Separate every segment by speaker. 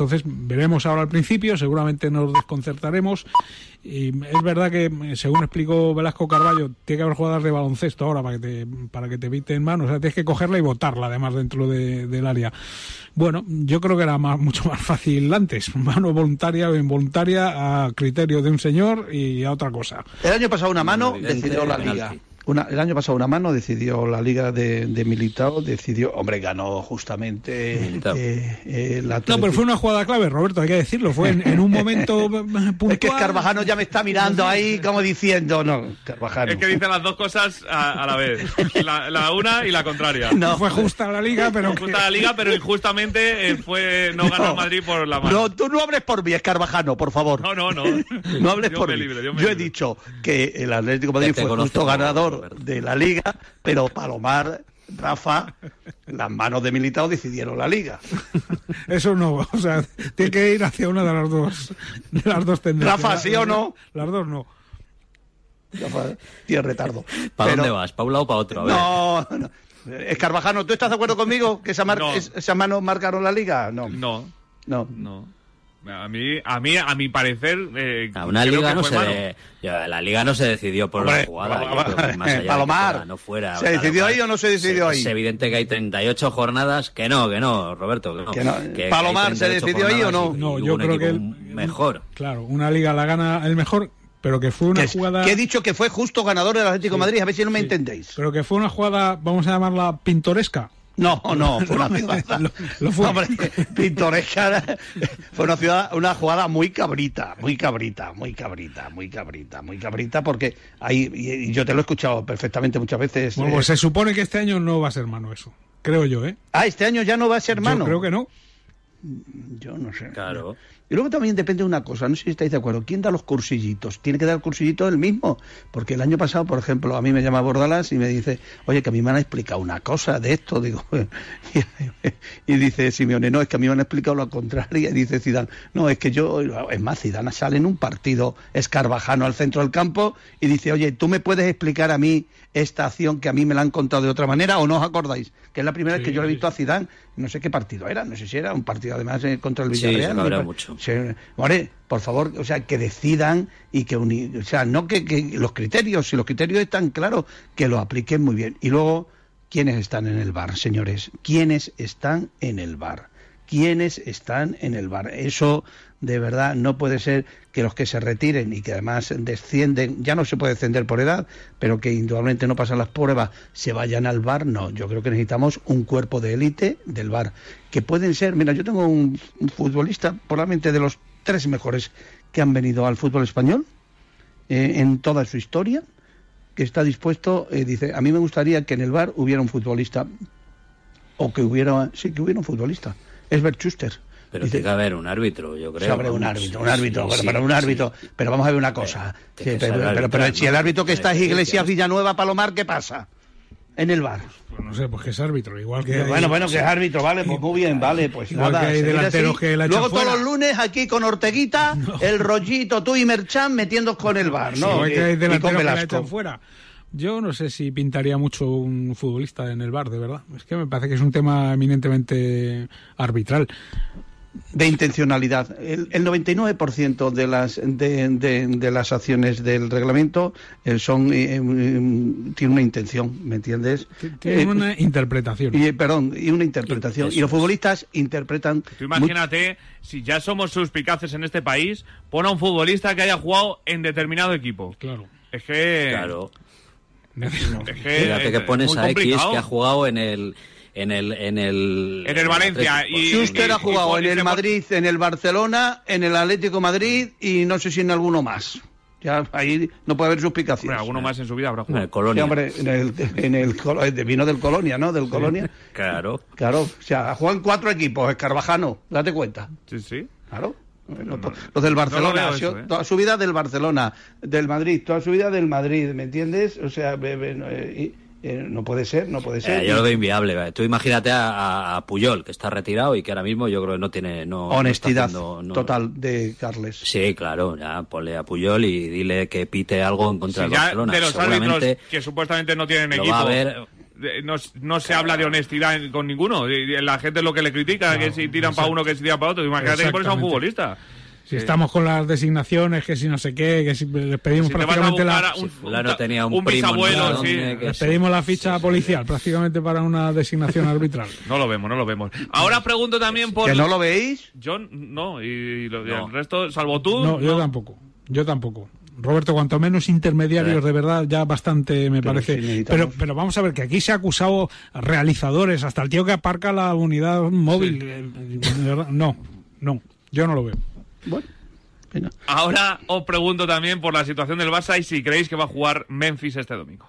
Speaker 1: Entonces veremos ahora al principio, seguramente nos desconcertaremos. Y es verdad que, según explicó Velasco Carballo, tiene que haber jugadas de baloncesto ahora para que te, para que te eviten manos. O sea, tienes que cogerla y botarla además dentro del área. Bueno, yo creo que era más, mucho más fácil antes. Mano voluntaria o involuntaria a criterio de un señor y a otra cosa.
Speaker 2: El año pasado una mano decidió la liga el año pasado una mano decidió la liga de, de Militao, decidió, hombre, ganó justamente
Speaker 1: eh, eh, la No, pero fue una jugada clave, Roberto, hay que decirlo, fue en, un momento puntual.
Speaker 2: Es que Carvajano ya me está mirando ahí como diciendo, no, Carvajano.
Speaker 3: Es que dice las dos cosas a, la vez, la, una y la contraria.
Speaker 1: No, fue justa la liga, pero
Speaker 3: justa la liga, pero injustamente eh, fue no ganó Madrid por la mano.
Speaker 2: No, tú no hables por mí, es Carvajano, por favor.
Speaker 3: No, no, no.
Speaker 2: no hables por mí. yo, he dicho que el Atlético Madrid fue justo ganador de la liga, pero Palomar, Rafa, las manos de Militao decidieron la liga.
Speaker 1: Eso no, o sea, tiene que ir hacia una de las dos, de las dos tendencias.
Speaker 2: Rafa, ¿sí o no?
Speaker 1: Las dos no.
Speaker 2: Rafa, tiene retardo.
Speaker 4: ¿Para dónde vas? ¿Para un lado o para otro?
Speaker 2: No, no. Escarvajano, ¿tú estás de acuerdo conmigo que esa, esa mano marcaron la liga?
Speaker 3: No.
Speaker 2: No.
Speaker 3: No. No. A mí, a mí, a mi parecer, eh,
Speaker 4: una liga no se la liga no se decidió por la jugada.
Speaker 2: Palomar, no fuera. ¿Se decidió ahí o no se decidió ahí?
Speaker 4: Es evidente que hay 38 jornadas que no, que no, Roberto, que no.
Speaker 2: Palomar, ¿se decidió ahí o no?
Speaker 1: No, yo creo que el
Speaker 4: mejor.
Speaker 1: Claro, una liga la gana el mejor pero que fue una jugada.
Speaker 2: Que he dicho que fue justo ganador del Atlético de Madrid, a ver si no me entendéis.
Speaker 1: Pero que fue una jugada, vamos a llamarla pintoresca,
Speaker 2: no, no, fue una ciudad. lo, fue. Hombre, pintoresca. Fue una ciudad, una jugada muy cabrita, muy cabrita, muy cabrita, muy cabrita, muy cabrita, porque ahí, y yo te lo he escuchado perfectamente muchas veces.
Speaker 1: Bueno, pues eh, se supone que este año no va a ser mano eso. Creo yo, ¿eh?
Speaker 2: Ah, este año ya no va a ser mano.
Speaker 1: Yo creo que no.
Speaker 2: Yo no sé.
Speaker 4: Claro.
Speaker 2: Y luego también depende de una cosa, no sé si estáis de acuerdo, ¿quién da los cursillitos? Tiene que dar el cursillito él mismo, porque el año pasado, por ejemplo, a mí me llama Bordalas y me dice, oye, que a mí me han explicado una cosa de esto, digo, y, dice Simeone, no, es que a mí me han explicado lo contrario, y dice Zidane, no, es que yo, es más, Zidane sale en un partido escarvajano al centro del campo y dice, oye, ¿tú me puedes explicar a mí esta acción que a mí me la han contado de otra manera o no os acordáis? Que es la primera vez que yo he visto a Zidane, no sé qué partido era, no sé si era un partido además eh, contra el Villarreal.
Speaker 4: Sí, mucho
Speaker 2: por favor, o sea, que decidan y que o sea, no que, los criterios, si los criterios están claros, que lo apliquen muy bien. Y luego, ¿quiénes están en el bar, señores? ¿Quiénes están en el bar? ¿Quiénes están en el bar? Eso de verdad no puede ser que los que se retiren y que además descienden, ya no se puede descender por edad, pero que indudablemente no pasan las pruebas, se vayan al bar, no, yo creo que necesitamos un cuerpo de élite del bar, que pueden ser, mira, yo tengo un, futbolista, probablemente de los tres mejores que han venido al fútbol español eh, en toda su historia, que está dispuesto, eh, dice, a mí me gustaría que en el bar hubiera un futbolista, o que hubiera, sí, que hubiera un futbolista, es Schuster
Speaker 4: pero tiene que haber un árbitro, yo creo.
Speaker 2: Sobre un árbitro, un árbitro, pero un árbitro. Pero vamos a ver una cosa. pero, pero, si el árbitro que está es Iglesias Villanueva Palomar, ¿qué pasa? En el bar.
Speaker 1: Pues no sé, pues que es árbitro, igual que.
Speaker 2: Bueno, bueno, que es árbitro, vale, pues muy bien, vale, pues nada.
Speaker 1: hay delanteros que la
Speaker 2: Luego todos los lunes aquí con Orteguita, el rollito, tú y Merchan metiendo con el bar, ¿no?
Speaker 1: Sí, que hay delanteros que la echan fuera. Yo no sé si pintaría mucho un futbolista en el bar, de verdad. Es que me parece que es un tema eminentemente arbitral
Speaker 2: de intencionalidad. El, 99% de las de, de, las acciones del reglamento eh, son eh, eh, tiene una intención, ¿me entiendes?
Speaker 1: Tiene una interpretación.
Speaker 2: Y, perdón, y una interpretación. Y, los futbolistas interpretan.
Speaker 3: Tú imagínate, si ya somos suspicaces en este país, pon a un futbolista que haya jugado en determinado equipo.
Speaker 1: Claro.
Speaker 3: Es que.
Speaker 4: Claro. Es que, que pones a X que ha jugado en el en el en el
Speaker 3: en el Valencia y
Speaker 2: usted ha jugado en el Madrid, en el Barcelona, en el Atlético Madrid y no sé si en alguno más. Ya ahí no puede haber suspicación.
Speaker 3: alguno más en su vida habrá
Speaker 4: jugado. En el Colonia.
Speaker 2: hombre, en el, en el, vino del Colonia, ¿no? Del Colonia.
Speaker 4: claro.
Speaker 2: Claro, o sea, juegan cuatro equipos, Escarvajano, date cuenta.
Speaker 3: Sí, sí.
Speaker 2: Claro. los, del Barcelona, ¿eh? toda su vida del Barcelona, del Madrid, toda su vida del Madrid, ¿me entiendes? O sea, eh, eh, no puede ser, no puede ser.
Speaker 4: Eh, yo lo veo inviable. Tú imagínate a, Puyol, que está retirado y que ahora mismo yo creo que no tiene... No,
Speaker 2: Honestidad total de Carles.
Speaker 4: Sí, claro, ya ponle a Puyol y dile que pite algo en contra del Barcelona.
Speaker 3: De los árbitros que supuestamente no tienen equipo.
Speaker 4: Va a ver,
Speaker 3: eh, no, se habla de honestidad con ninguno. La gente es lo que le critica, que si tiran para uno, que si tiran para otro. Imagínate que pones a un futbolista.
Speaker 1: Si estamos con las designaciones, que si no sé qué, que si les pedimos prácticamente la...
Speaker 4: Un, tenía un, bisabuelo,
Speaker 1: Les pedimos la ficha policial prácticamente para una designación arbitral.
Speaker 3: No lo vemos, no lo vemos. Ahora pregunto también por...
Speaker 2: ¿Que no lo veis?
Speaker 3: Yo no, y, el resto, salvo tú...
Speaker 1: No, yo tampoco, yo tampoco. Roberto, cuanto menos intermediarios, de verdad, ya bastante me parece. pero, pero vamos a ver que aquí se ha acusado a realizadores, hasta el tío que aparca la unidad móvil. Eh, no, no, yo no lo veo.
Speaker 2: Bueno.
Speaker 3: Ahora os pregunto también por la situación del Barça y si creéis que va a jugar Memphis este domingo.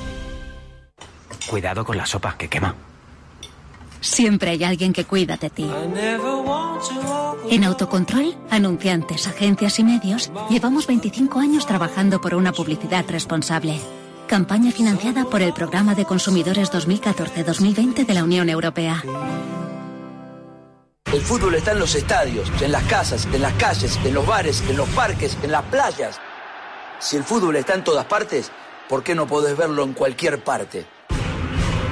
Speaker 5: Cuidado con la sopa, que quema.
Speaker 6: Siempre hay alguien que cuida de ti. En Autocontrol, anunciantes, agencias y medios, llevamos 25 años trabajando por una publicidad responsable. Campaña financiada por el Programa de Consumidores 2014-2020 de la Unión Europea.
Speaker 7: El fútbol está en los estadios, en las casas, en las calles, en los bares, en los parques, en las playas. Si el fútbol está en todas partes, ¿por qué no podés verlo en cualquier parte?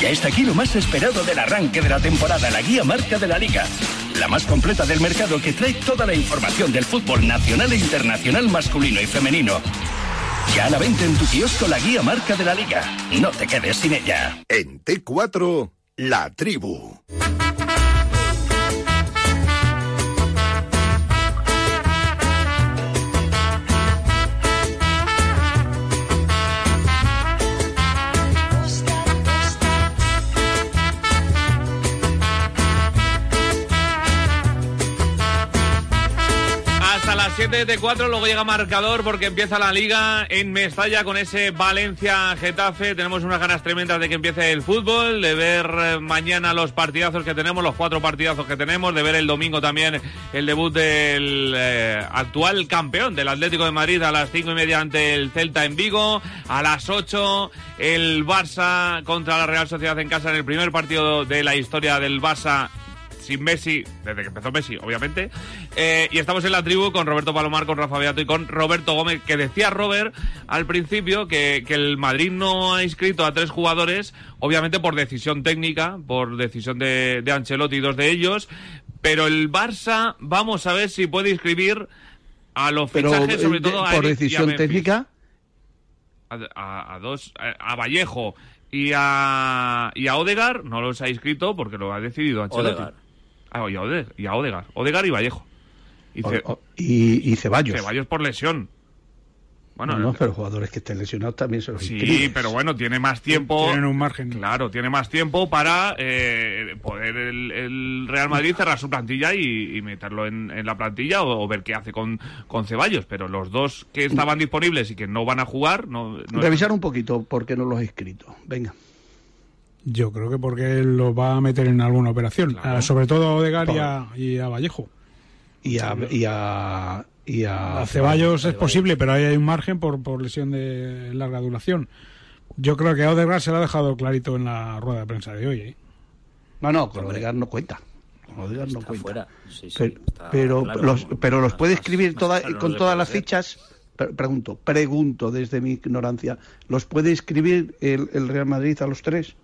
Speaker 8: Ya está aquí lo más esperado del arranque de la temporada, la guía marca de la liga. La más completa del mercado que trae toda la información del fútbol nacional e internacional masculino y femenino ya la venta en tu kiosco la guía marca de la liga. No te quedes sin ella.
Speaker 9: En T4, la tribu.
Speaker 3: A las 7 de 4, luego llega marcador porque empieza la liga en Mestalla con ese Valencia-Getafe. Tenemos unas ganas tremendas de que empiece el fútbol, de ver eh, mañana los partidazos que tenemos, los cuatro partidazos que tenemos, de ver el domingo también el debut del eh, actual campeón del Atlético de Madrid a las 5 y media ante el Celta en Vigo, a las 8 el Barça contra la Real Sociedad en casa en el primer partido de la historia del Barça sin Messi, desde que empezó Messi, obviamente. Eh, y estamos en la tribu con Roberto Palomar, con Rafa Beato y con Roberto Gómez, que decía Robert al principio que, el Madrid no ha inscrito a tres jugadores, obviamente por decisión técnica, por decisión de, de Ancelotti, dos de ellos, pero el Barça, vamos a ver si puede inscribir a los fichajes, sobre eh, todo a
Speaker 2: ¿Por decisión técnica?
Speaker 3: A, dos, a, Vallejo y a, y a Odegar no los ha inscrito porque lo ha decidido Ancelotti. Ah, y a, Odegar, Odegar. y Vallejo.
Speaker 2: Y, Ceballos.
Speaker 3: Ceballos por lesión.
Speaker 2: Bueno, no, pero jugadores que estén lesionados también se los
Speaker 3: Sí, pero bueno, tiene más tiempo.
Speaker 1: Tienen un margen.
Speaker 3: Claro, tiene más tiempo para eh, poder el, Real Madrid cerrar su plantilla y, meterlo en, la plantilla o, ver qué hace con, con Ceballos. Pero los dos que estaban disponibles y que no van a jugar. No,
Speaker 2: Revisar un poquito porque no los he escrito. Venga.
Speaker 1: Yo creo que porque él lo va a meter en alguna operación, ah, sobre todo a Odegar y a, Vallejo.
Speaker 2: Y a, y a, y a,
Speaker 1: Ceballos es posible, pero ahí hay un margen por, por lesión de larga duración. Yo creo que a Odegar se lo ha dejado clarito en la rueda de prensa de hoy. ¿eh?
Speaker 2: No, no, con Odegar no cuenta. Odegar no cuenta. pero, los, pero los puede escribir toda, con todas las fichas. Pregunto, pregunto desde mi ignorancia, ¿los puede escribir el, el Real Madrid a los tres?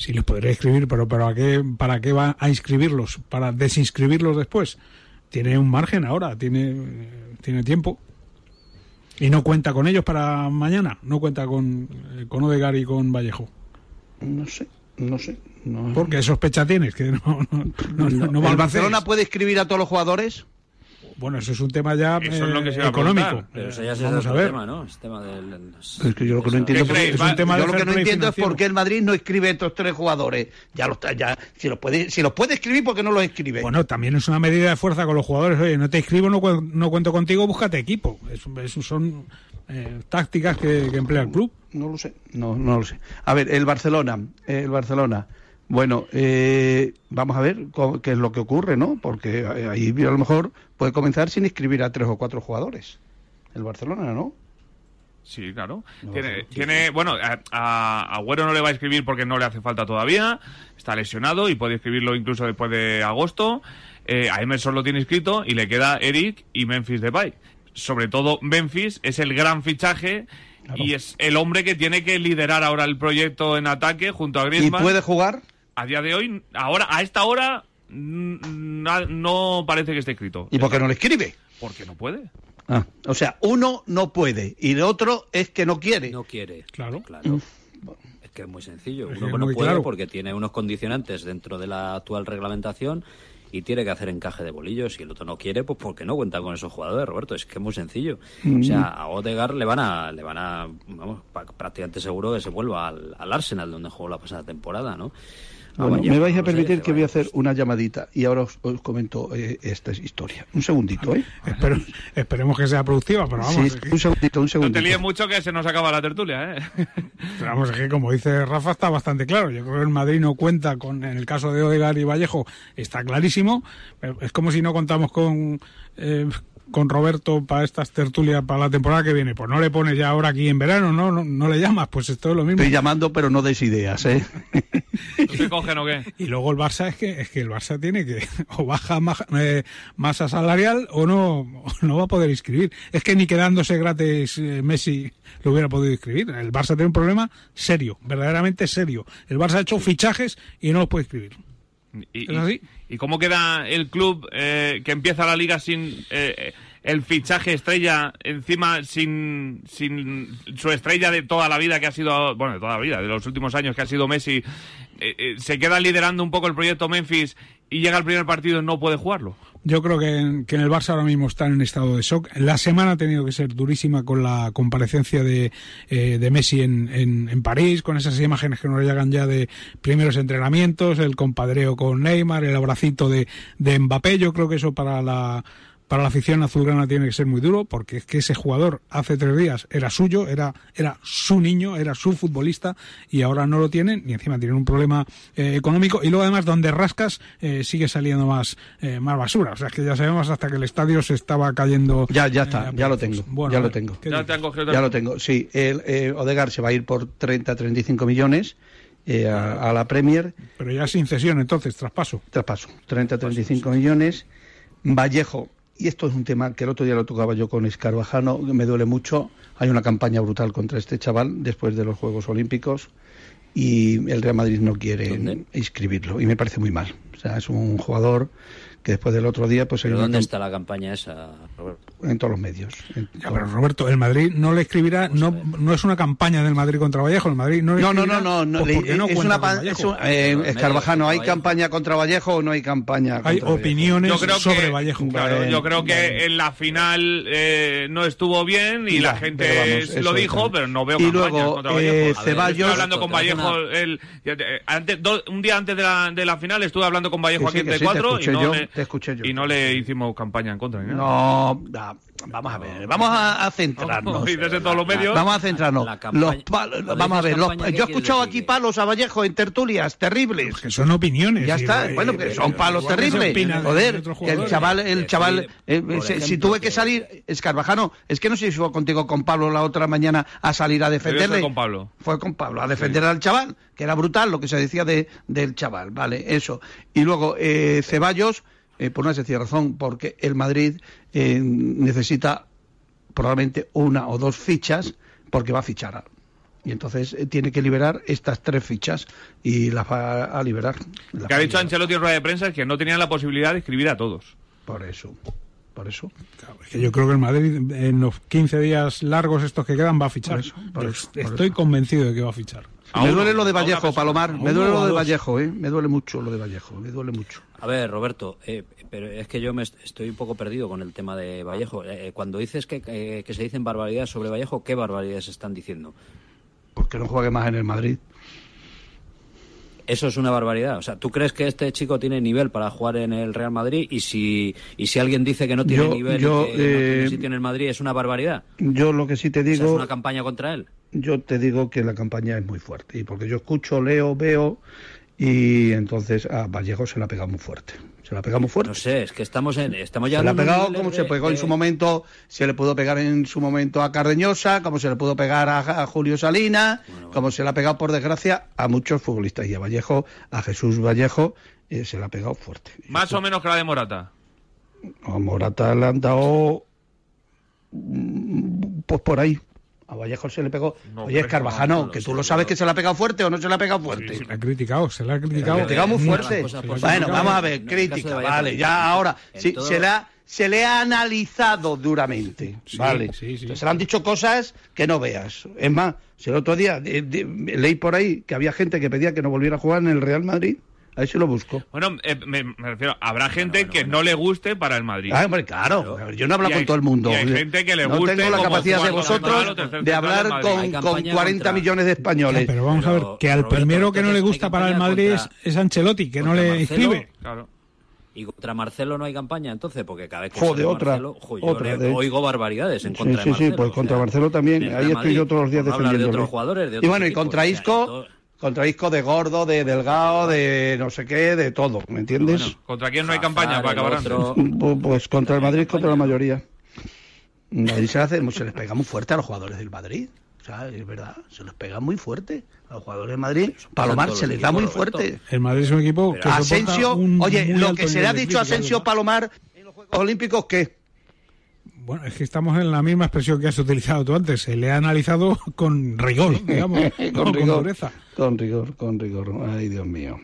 Speaker 1: Sí, los podría escribir, pero ¿para qué, ¿para qué va a inscribirlos? ¿Para desinscribirlos después? Tiene un margen ahora, tiene, tiene tiempo. Y no cuenta con ellos para mañana, no cuenta con, eh, con Odegar y con Vallejo.
Speaker 2: No sé, no sé. No.
Speaker 1: Porque sospecha tienes que no, no,
Speaker 2: ¿El Barcelona puede escribir a todos los jugadores?
Speaker 1: Bueno, eso es un tema ya económico.
Speaker 4: Pero eso ya Vamos a ver. tema, ¿no? Es tema del...
Speaker 2: Es que yo lo que no entiendo, es un tema yo lo que no entiendo es por qué el Madrid no escribe estos tres jugadores. Ya los ya si los puede si los puede escribir, ¿por qué no los escribe?
Speaker 1: Bueno, también es una medida de fuerza con los jugadores. Oye, no te escribo, no, no cuento contigo, búscate equipo. Eso, son eh, tácticas que, emplea el club.
Speaker 2: No lo sé, no, no lo sé. A ver, el Barcelona, el Barcelona. Bueno, eh, vamos a ver qué es lo que ocurre, ¿no? Porque ahí a lo mejor puede comenzar sin inscribir a tres o cuatro jugadores. El Barcelona, ¿no?
Speaker 3: Sí, claro. tiene, bueno, a, Agüero no le va a escribir porque no le hace falta todavía. Está lesionado y puede escribirlo incluso después de agosto. Eh, a Emerson lo tiene escrito y le queda Eric y Memphis Depay. Sobre todo Memphis es el gran fichaje y es el hombre que tiene que liderar ahora el proyecto en ataque junto a Griezmann.
Speaker 2: ¿Y puede jugar?
Speaker 3: A día de hoy, ahora, a esta hora, no parece que esté escrito.
Speaker 2: ¿Y por qué no le escribe?
Speaker 3: Porque no puede.
Speaker 2: Ah, o sea, uno no puede y el otro es que no quiere.
Speaker 4: No quiere.
Speaker 1: Claro.
Speaker 4: Claro. Mm. Es que es muy sencillo. Uno no puede porque tiene unos condicionantes dentro de la actual reglamentación y tiene que hacer encaje de bolillos y el otro no quiere, pues porque no cuenta con esos jugadores, Roberto. Es que es muy sencillo. O sea, a Odegar le van a, le van a, vamos, prácticamente seguro que se vuelva al, al Arsenal donde jugó la pasada temporada, ¿no?
Speaker 2: Me vais a permitir que voy a hacer una llamadita y ahora os, comento eh, esta historia. Un segundito, ¿eh?
Speaker 1: esperemos que sea productiva, pero vamos.
Speaker 2: un segundito, un segundito. No
Speaker 3: te líes mucho que se nos acaba la tertulia, ¿eh?
Speaker 1: Pero vamos, es que como dice Rafa está bastante claro. Yo creo que el Madrid no cuenta con, en el caso de Odegar y Vallejo, está clarísimo. Es como si no contamos con, eh, con Roberto para estas tertulias para la temporada que viene. Pues no le pones ya ahora aquí en verano, ¿no? No, le llamas, pues esto es lo mismo.
Speaker 2: Estoy llamando, pero no des ideas, ¿eh?
Speaker 3: se cogen o qué?
Speaker 1: Y luego el Barça es que, es que el Barça tiene que o baja eh, masa salarial o no, no va a poder inscribir. Es que ni quedándose gratis eh, Messi lo hubiera podido inscribir. El Barça tiene un problema serio, verdaderamente serio. El Barça ha hecho fichajes y no los puede inscribir.
Speaker 3: Y, ¿Y cómo queda el club eh, que empieza la liga sin eh, el fichaje estrella, encima sin, sin su estrella de toda la vida que ha sido, bueno, de toda la vida, de los últimos años que ha sido Messi, eh, se queda liderando un poco el proyecto Memphis y llega el primer partido y no puede jugarlo?
Speaker 1: Yo creo que en, que en el Barça ahora mismo están en estado de shock. La semana ha tenido que ser durísima con la comparecencia de, eh, de Messi en, en, en, París, con esas imágenes que nos llegan ya de primeros entrenamientos, el compadreo con Neymar, el abracito de, de Mbappé. Yo creo que eso para la para la afición azulgrana tiene que ser muy duro, porque es que ese jugador hace tres días era suyo, era, era su niño, era su futbolista, y ahora no lo tienen, y encima tienen un problema eh, económico, y luego además donde rascas eh, sigue saliendo más, eh, más basura. O sea, es que ya sabemos hasta que el estadio se estaba cayendo.
Speaker 2: Ya, ya está, ya lo tengo. ya lo tengo.
Speaker 3: Ya, te han cogido
Speaker 2: ya lo tengo, sí. El, Odegar se va a ir por 30, 35 millones. a, la Premier.
Speaker 1: Pero ya sin cesión, entonces, traspaso.
Speaker 2: Traspaso, 30, 35 millones. Vallejo y esto es un tema que el otro día lo tocaba yo con Escarvajano, me duele mucho. Hay una campaña brutal contra este chaval después de los Juegos Olímpicos y el Real Madrid no quiere inscribirlo y me parece muy mal. O sea, es un jugador que después del otro día pues
Speaker 4: ¿Pero dónde está la campaña esa Roberto?
Speaker 2: en todos los medios
Speaker 1: pero Roberto el Madrid no le escribirá pues no no es una campaña del Madrid contra Vallejo el Madrid no
Speaker 2: no no no no, pues es una es eh, Escarvajano hay campaña contra Vallejo o no hay campaña
Speaker 1: hay opiniones sobre Vallejo.
Speaker 3: claro, yo creo que en la final eh, no estuvo bien y la gente lo dijo pero no veo
Speaker 2: y luego contra
Speaker 3: Vallejo.
Speaker 2: Eh, Ceballos
Speaker 3: estuve hablando con Vallejo el, antes, un día antes de la, de la final estuve hablando con Vallejo aquí en T4 y no
Speaker 2: te escuché yo.
Speaker 3: Y no le hicimos campaña en contra.
Speaker 2: No, vamos a ver, vamos a, centrarnos.
Speaker 3: todos los medios.
Speaker 2: Vamos a centrarnos. los vamos a ver, yo he escuchado aquí palos a Vallejo en tertulias terribles.
Speaker 1: que son opiniones.
Speaker 2: Ya está, bueno, que son palos terribles. Joder, que el chaval, el chaval, eh, si tuve que salir, Escarvajano, es que no sé si fue contigo con Pablo la otra mañana a salir a defenderle. Fue
Speaker 3: con Pablo.
Speaker 2: Fue con Pablo, a defender al chaval, que era brutal lo que se decía de, del chaval, vale, eso. Y luego, eh, Ceballos eh, por una sencilla razón, porque el Madrid eh, necesita probablemente una o dos fichas porque va a fichar. Y entonces eh, tiene que liberar estas tres fichas y las va a liberar.
Speaker 3: que ha dicho Ancelotti en rueda de prensa es que no tenían la posibilidad de escribir a todos.
Speaker 2: Por eso. Por eso.
Speaker 1: yo creo que el Madrid en los 15 días largos estos que quedan va a fichar. estoy convencido de que va a fichar.
Speaker 2: Me duele lo de Vallejo, Palomar. Me duele lo de Vallejo, ¿eh? Me duele mucho lo de Vallejo, me duele mucho.
Speaker 4: A ver, Roberto, eh, pero es que yo me estoy un poco perdido con el tema de Vallejo. Eh, eh, cuando dices que, que se dicen barbaridades sobre Vallejo, ¿qué barbaridades están diciendo?
Speaker 2: Porque no juegue más en el Madrid.
Speaker 4: Eso es una barbaridad. O sea, ¿tú crees que este chico tiene nivel para jugar en el Real Madrid? Y si, y si alguien dice que no tiene nivel yo, no tiene sitio en el Madrid, ¿es una barbaridad?
Speaker 2: Yo lo que sí te digo... ¿Es
Speaker 4: una campaña contra él?
Speaker 2: Yo te digo que la campaña es muy fuerte. Y porque yo escucho, leo, veo y entonces a Vallejo se la ha pegado muy fuerte. Se la ha pegado muy fuerte.
Speaker 4: No sé, es que estamos en, estamos ya.
Speaker 2: Se la ha pegado como se pegó en su momento, se le pudo pegar en su momento a Cardeñosa, como se le pudo pegar a, Julio Salina, como se le ha pegado por desgracia a muchos futbolistas y a Vallejo, a Jesús Vallejo, eh, se la ha pegado fuerte.
Speaker 3: Más o menos que la de Morata.
Speaker 2: A Morata le han dado mm, pues por ahí. A Vallejo se le pegó. Oye, es Carvajano, que tú lo sabes que se le ha pegado fuerte o no se le ha pegado fuerte.
Speaker 1: se le ha criticado, se le ha criticado.
Speaker 2: Se le ha criticado muy fuerte. Bueno, vamos a ver, crítica, vale, ya ahora. Sí, se le ha se le ha analizado duramente, ¿vale? se le han dicho cosas que no veas. Es más, si el otro día leí por ahí que había gente que pedía que no volviera a jugar en el Real Madrid Ahí se lo busco.
Speaker 3: Bueno, eh, me, refiero, habrá gente que no le guste para el Madrid.
Speaker 2: Ah, hombre, claro, yo no hablo con todo el mundo.
Speaker 3: hay gente que le no
Speaker 2: tengo la capacidad de vosotros de hablar con, con 40 millones de españoles.
Speaker 1: pero vamos a ver, que al primero que no le gusta para el Madrid es, Ancelotti, que no le inscribe.
Speaker 4: Claro. ¿Y contra Marcelo no hay campaña entonces? Porque cada vez que
Speaker 2: Joder, otra,
Speaker 4: Marcelo, otra oigo barbaridades en contra
Speaker 2: sí,
Speaker 4: de Marcelo.
Speaker 2: Sí, pues contra Marcelo también. Ahí estoy yo todos los días defendiendo.
Speaker 4: De otros jugadores, de
Speaker 2: otros y bueno, y contra Isco contra disco de gordo, de delgado, de no sé qué, de todo, ¿me entiendes?
Speaker 3: ¿Contra quién no hay campaña para acabar?
Speaker 2: Pues contra el Madrid, contra la mayoría. Madrid se, hace, se les pega muy fuerte a los jugadores del Madrid. O sea, es verdad, se les pega muy fuerte a los jugadores del Madrid. Palomar se les da muy fuerte.
Speaker 1: El Madrid es un equipo que
Speaker 2: Asensio, oye, lo que se le ha dicho a Asensio Palomar en los Juegos Olímpicos, ¿qué?
Speaker 1: Bueno, es que estamos en la misma expresión que has utilizado tú antes. Se le ha analizado con rigor, digamos,
Speaker 2: con, rigor, con rigor, con rigor. Ay, Dios mío.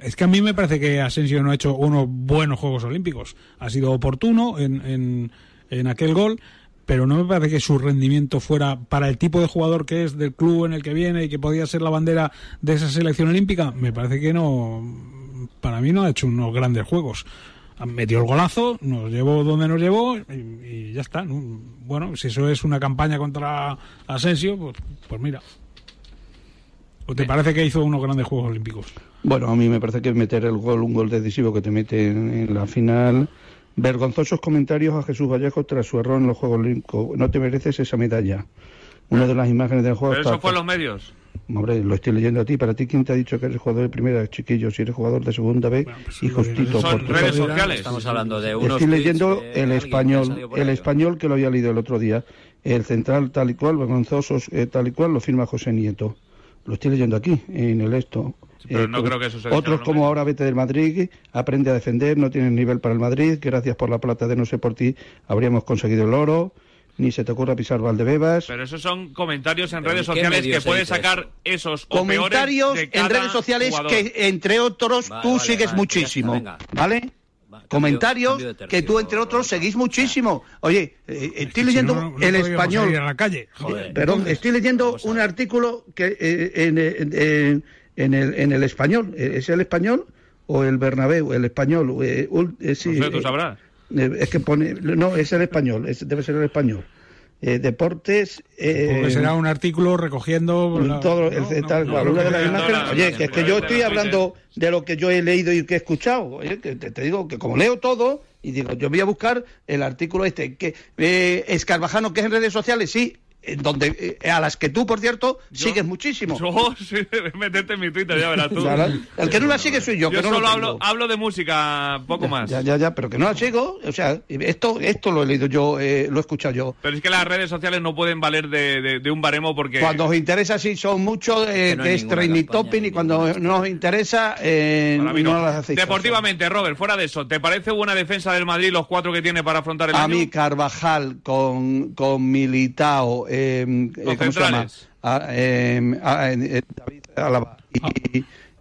Speaker 1: Es que a mí me parece que Asensio no ha hecho unos buenos Juegos Olímpicos. Ha sido oportuno en, en, en aquel gol, pero no me parece que su rendimiento fuera para el tipo de jugador que es del club en el que viene y que podía ser la bandera de esa selección olímpica. Me parece que no, para mí no ha hecho unos grandes juegos metió el golazo, nos llevó donde nos llevó y, ya está. Bueno, si eso es una campaña contra Asensio, pues, pues mira. ¿O te parece que hizo unos grandes Juegos Olímpicos?
Speaker 2: Bueno, a mí me parece que meter el gol, un gol decisivo que te mete en, la final. Vergonzosos comentarios a Jesús Vallejo tras su error en los Juegos Olímpicos. No te mereces esa medalla. Una de las imágenes del juego.
Speaker 3: Pero eso fue en los medios.
Speaker 2: Hombre, lo estoy leyendo a ti. Para ti, ¿quién te ha dicho que eres jugador de primera, chiquillo? Si eres jugador de segunda B, pues, y justito.
Speaker 3: Son redes sociales.
Speaker 4: Estamos hablando de unos
Speaker 2: Estoy leyendo el español, el español que lo había leído el otro día. El central tal y cual, vergonzosos eh, tal y cual, lo firma José Nieto. Lo estoy leyendo aquí, en el esto.
Speaker 3: pero no eh, creo que eso
Speaker 2: otros como ahora vete del Madrid, aprende a defender, no tienes nivel para el Madrid, gracias por la plata de no sé por ti habríamos conseguido el oro ni se te ocurra pisar Valdebebas.
Speaker 3: Pero esos son comentarios en redes sociales que puedes sacar esos
Speaker 2: comentarios en redes sociales que entre otros tú sigues muchísimo, ¿vale? comentarios que tú entre otros seguís muchísimo. Oye, eh, estoy leyendo el español.
Speaker 1: la calle.
Speaker 2: Perdón, estoy leyendo un artículo que eh, en, en, el, en el español. ¿Es el español o el Bernabéu? El español. Eh,
Speaker 3: sí, tú sabrás.
Speaker 2: Eh, es que pone, no, es el español, debe ser el español. Eh, deportes.
Speaker 1: Eh, será un artículo recogiendo.
Speaker 2: todo el, una de las imágenes. Oye, que es que yo estoy hablando de lo que yo he leído y que he escuchado. Oye, que te, digo que como leo todo, y digo, yo voy a buscar el artículo este, que eh, Escarvajano, que es en redes sociales, sí, donde eh, a las que tú, por cierto, sigues muchísimo.
Speaker 3: Yo sí, meterte en mi Twitter, ya verás tú.
Speaker 2: el que no la sigue soy yo.
Speaker 3: Yo
Speaker 2: solo
Speaker 3: hablo, hablo de música, poco más.
Speaker 2: Ya, ya, ya, pero que no la sigo. O sea, esto, esto lo he leído yo, eh, lo he escuchado yo.
Speaker 3: Pero es que las redes sociales no pueden valer de, de, un baremo porque...
Speaker 2: Cuando os interesa sí son muchos, eh, que, es training topping, y cuando no os interesa, eh, no, las hacéis.
Speaker 3: Deportivamente, Robert, fuera de eso, ¿te parece buena defensa del Madrid los cuatro que tiene para afrontar el
Speaker 2: a
Speaker 3: año?
Speaker 2: A mí Carvajal con, con Militao eh,
Speaker 3: Los centrales.
Speaker 2: Ah, em, ah, eh, David Alaba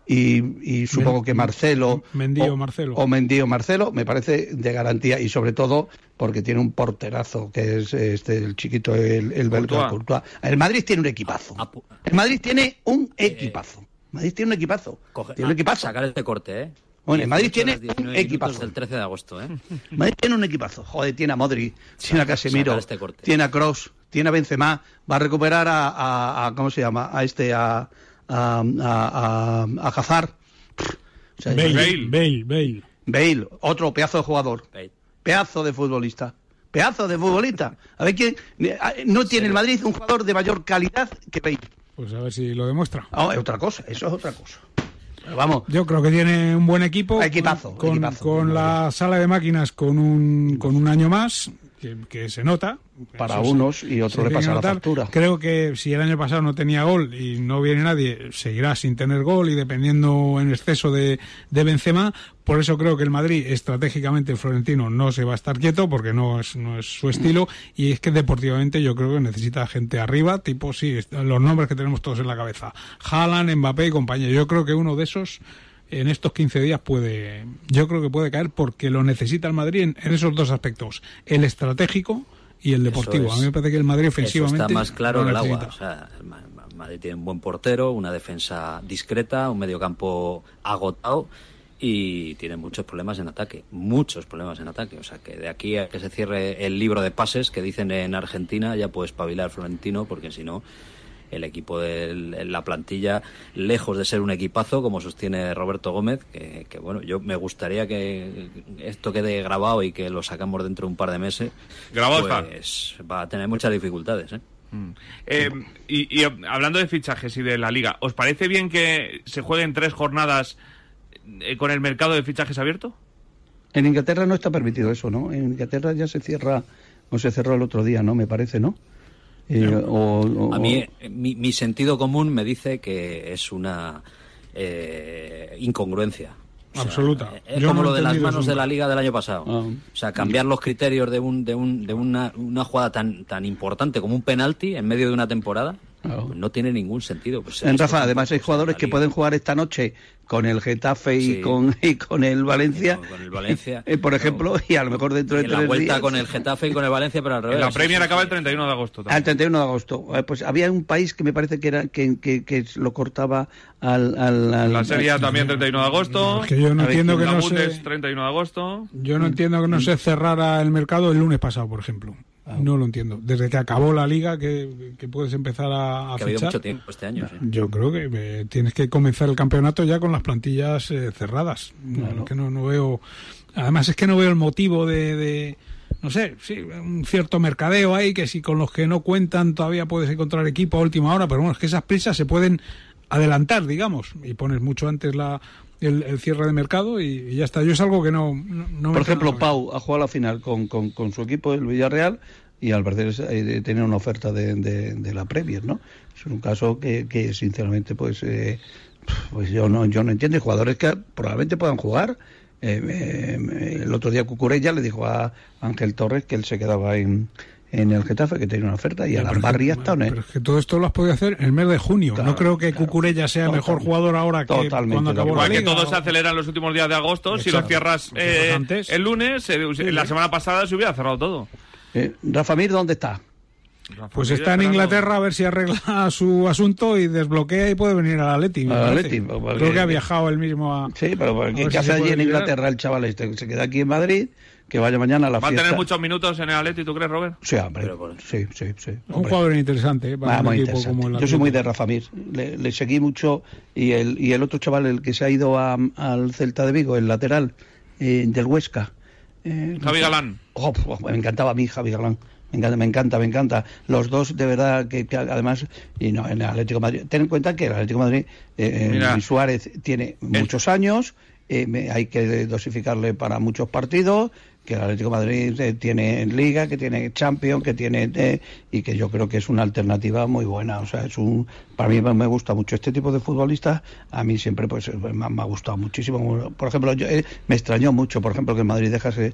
Speaker 2: y, y, supongo que Marcelo.
Speaker 1: Mendío Marcelo.
Speaker 2: O Mendío Marcelo, me parece de garantía y sobre todo porque tiene un porterazo que es este el chiquito, el, el belga El Madrid tiene un equipazo. Ah, el Madrid tiene un eh, equipazo. Madrid tiene un equipazo. tiene un equipazo.
Speaker 4: Sacar este corte, ¿eh?
Speaker 2: Bueno, Madrid tiene un equipazo.
Speaker 4: del 13 de agosto, ¿eh?
Speaker 2: Madrid tiene un equipazo. Joder, tiene a Modri, tiene a Casemiro, este tiene a Cross, tiene a Benzema, va a recuperar a, a, ¿cómo se llama? A este, a, a, a, a Hazard.
Speaker 1: Bale, Bale, Bale,
Speaker 2: Bale. otro pedazo de jugador. Pedazo de futbolista. Pedazo de futbolista. A ver quién. No tiene el Madrid un jugador de mayor calidad que Bale.
Speaker 1: Pues a ver si lo demuestra.
Speaker 2: Oh, es otra cosa, eso es otra cosa. vamos.
Speaker 1: Yo creo que tiene un buen equipo.
Speaker 2: Equipazo.
Speaker 1: Con, con la sala de máquinas con un, con un año más que, se nota.
Speaker 2: Para unos y otros le pasa la factura.
Speaker 1: Creo que si el año pasado no tenía gol y no viene nadie, seguirá sin tener gol y dependiendo en exceso de, de Benzema. Por eso creo que el Madrid, estratégicamente, Florentino no se va a estar quieto porque no es, no es su estilo. Y es que deportivamente yo creo que necesita gente arriba, tipo, sí, los nombres que tenemos todos en la cabeza. Haaland, Mbappé y compañía. Yo creo que uno de esos en estos 15 días puede, yo creo que puede caer porque lo necesita el Madrid en, esos dos aspectos, el estratégico y el deportivo. a mí me parece que el Madrid ofensivamente
Speaker 4: está más claro en el agua. O sea, el Madrid tiene un buen portero, una defensa discreta, un mediocampo agotado y tiene muchos problemas en ataque, muchos problemas en ataque. O sea, que de aquí a que se cierre el libro de pases que dicen en Argentina ya puede espabilar Florentino porque si no el equipo de la plantilla, lejos de ser un equipazo, como sostiene Roberto Gómez, que, bueno, yo me gustaría que esto quede grabado y que lo sacamos dentro de un par de meses.
Speaker 3: Grabado
Speaker 4: pues, va a tener muchas dificultades. ¿eh?
Speaker 3: Mm. Eh, y, hablando de fichajes y de la liga, ¿os parece bien que se jueguen tres jornadas eh, con el mercado de fichajes abierto?
Speaker 2: En Inglaterra no está permitido eso, ¿no? En Inglaterra ya se cierra, o se cerró el otro día, ¿no? Me parece, ¿no?
Speaker 4: Eh, a mí, mi, sentido común me dice que es una eh, incongruencia.
Speaker 1: Absoluta.
Speaker 4: Es como lo de las manos de la liga del año pasado. Ah. O sea, cambiar los criterios de, un, de, un, de una, una jugada tan, tan importante como un penalti en medio de una temporada. No tiene ningún sentido. Pues
Speaker 2: en Rafa, además hay jugadores que pueden jugar esta noche con el Getafe y, con, y con el Valencia.
Speaker 4: Con, el Valencia.
Speaker 2: Eh, por ejemplo, y a lo mejor dentro de
Speaker 4: en la vuelta con el Getafe y con el Valencia, pero al revés.
Speaker 3: la Premier acaba el 31 de agosto.
Speaker 2: También. Ah, el 31 de agosto. Eh, pues había un país que me parece que era que, que, lo cortaba al, al,
Speaker 3: La Serie también 31 de agosto.
Speaker 1: Es que yo no entiendo que no
Speaker 3: se... 31 de agosto.
Speaker 1: Yo no entiendo que no se cerrara el mercado el lunes pasado, por ejemplo. No lo entiendo. Desde que acabó la liga que, puedes empezar a, a
Speaker 4: que fichar. mucho tiempo este año.
Speaker 1: Yo creo que eh, tienes que comenzar el campeonato ya con las plantillas eh, cerradas. No, que no, no veo. Además es que no veo el motivo de, no sé, sí, un cierto mercadeo ahí que si con los que no cuentan todavía puedes encontrar equipo a última hora, pero bueno, es que esas prisas se pueden adelantar, digamos, y pones mucho antes la, el, cierre de mercado y, ya está. Yo es algo que no... no,
Speaker 2: Por ejemplo, Pau ha jugado la final con, con, su equipo, el Villarreal, y al parecer eh, tiene una oferta de, de, la Premier, ¿no? Es un caso que, que sinceramente, pues, eh, pues yo no yo no entiendo. Hay jugadores que probablemente puedan jugar. Eh, el otro día Cucurella le dijo a Ángel Torres que él se quedaba en, en el Getafe que tenía una oferta y a la Barria está
Speaker 1: Pero es que todo esto lo has podido hacer en el mes de junio. no creo que Cucurella sea mejor jugador ahora que cuando acabó la
Speaker 3: liga. que todo se acelera en los últimos días de agosto. Si lo cierras eh, el lunes, eh, la semana pasada se hubiera cerrado todo.
Speaker 2: Eh, Rafa Mir, ¿dónde está?
Speaker 1: pues está en Inglaterra a ver si arregla su asunto y desbloquea y puede venir al Atleti. Creo que ha viajado él mismo a.
Speaker 2: Sí, pero ¿qué hace allí en Inglaterra el chaval este? Se queda aquí en Madrid que vaya mañana a la
Speaker 3: fiesta. ¿Va a tener muchos minutos en el Atleti, tú crees, Robert?
Speaker 2: Sí, hombre. sí, sí, sí.
Speaker 1: Un jugador interesante, ¿eh?
Speaker 2: Ah, Yo soy muy de Rafa Mir. Le, seguí mucho y el, y el otro chaval, el que se ha ido al Celta de Vigo, el lateral eh, del Huesca.
Speaker 3: Eh, Javi Galán.
Speaker 2: Oh, me encantaba a mí Javi Galán. Me encanta, me encanta, me encanta. Los dos, de verdad, que, además, y no, en el Atlético de Madrid. Ten en cuenta que el Atlético de Madrid, eh, Suárez tiene muchos años, hay que dosificarle para muchos partidos, que el Atlético Madrid eh, tiene Liga, que tiene Champions, que tiene eh, y que yo creo que es una alternativa muy buena. O sea, es un para mí me gusta mucho este tipo de futbolistas. A mí siempre pues eh, me, ha gustado muchísimo. Por ejemplo, yo, me extrañó mucho, por ejemplo, que el Madrid dejase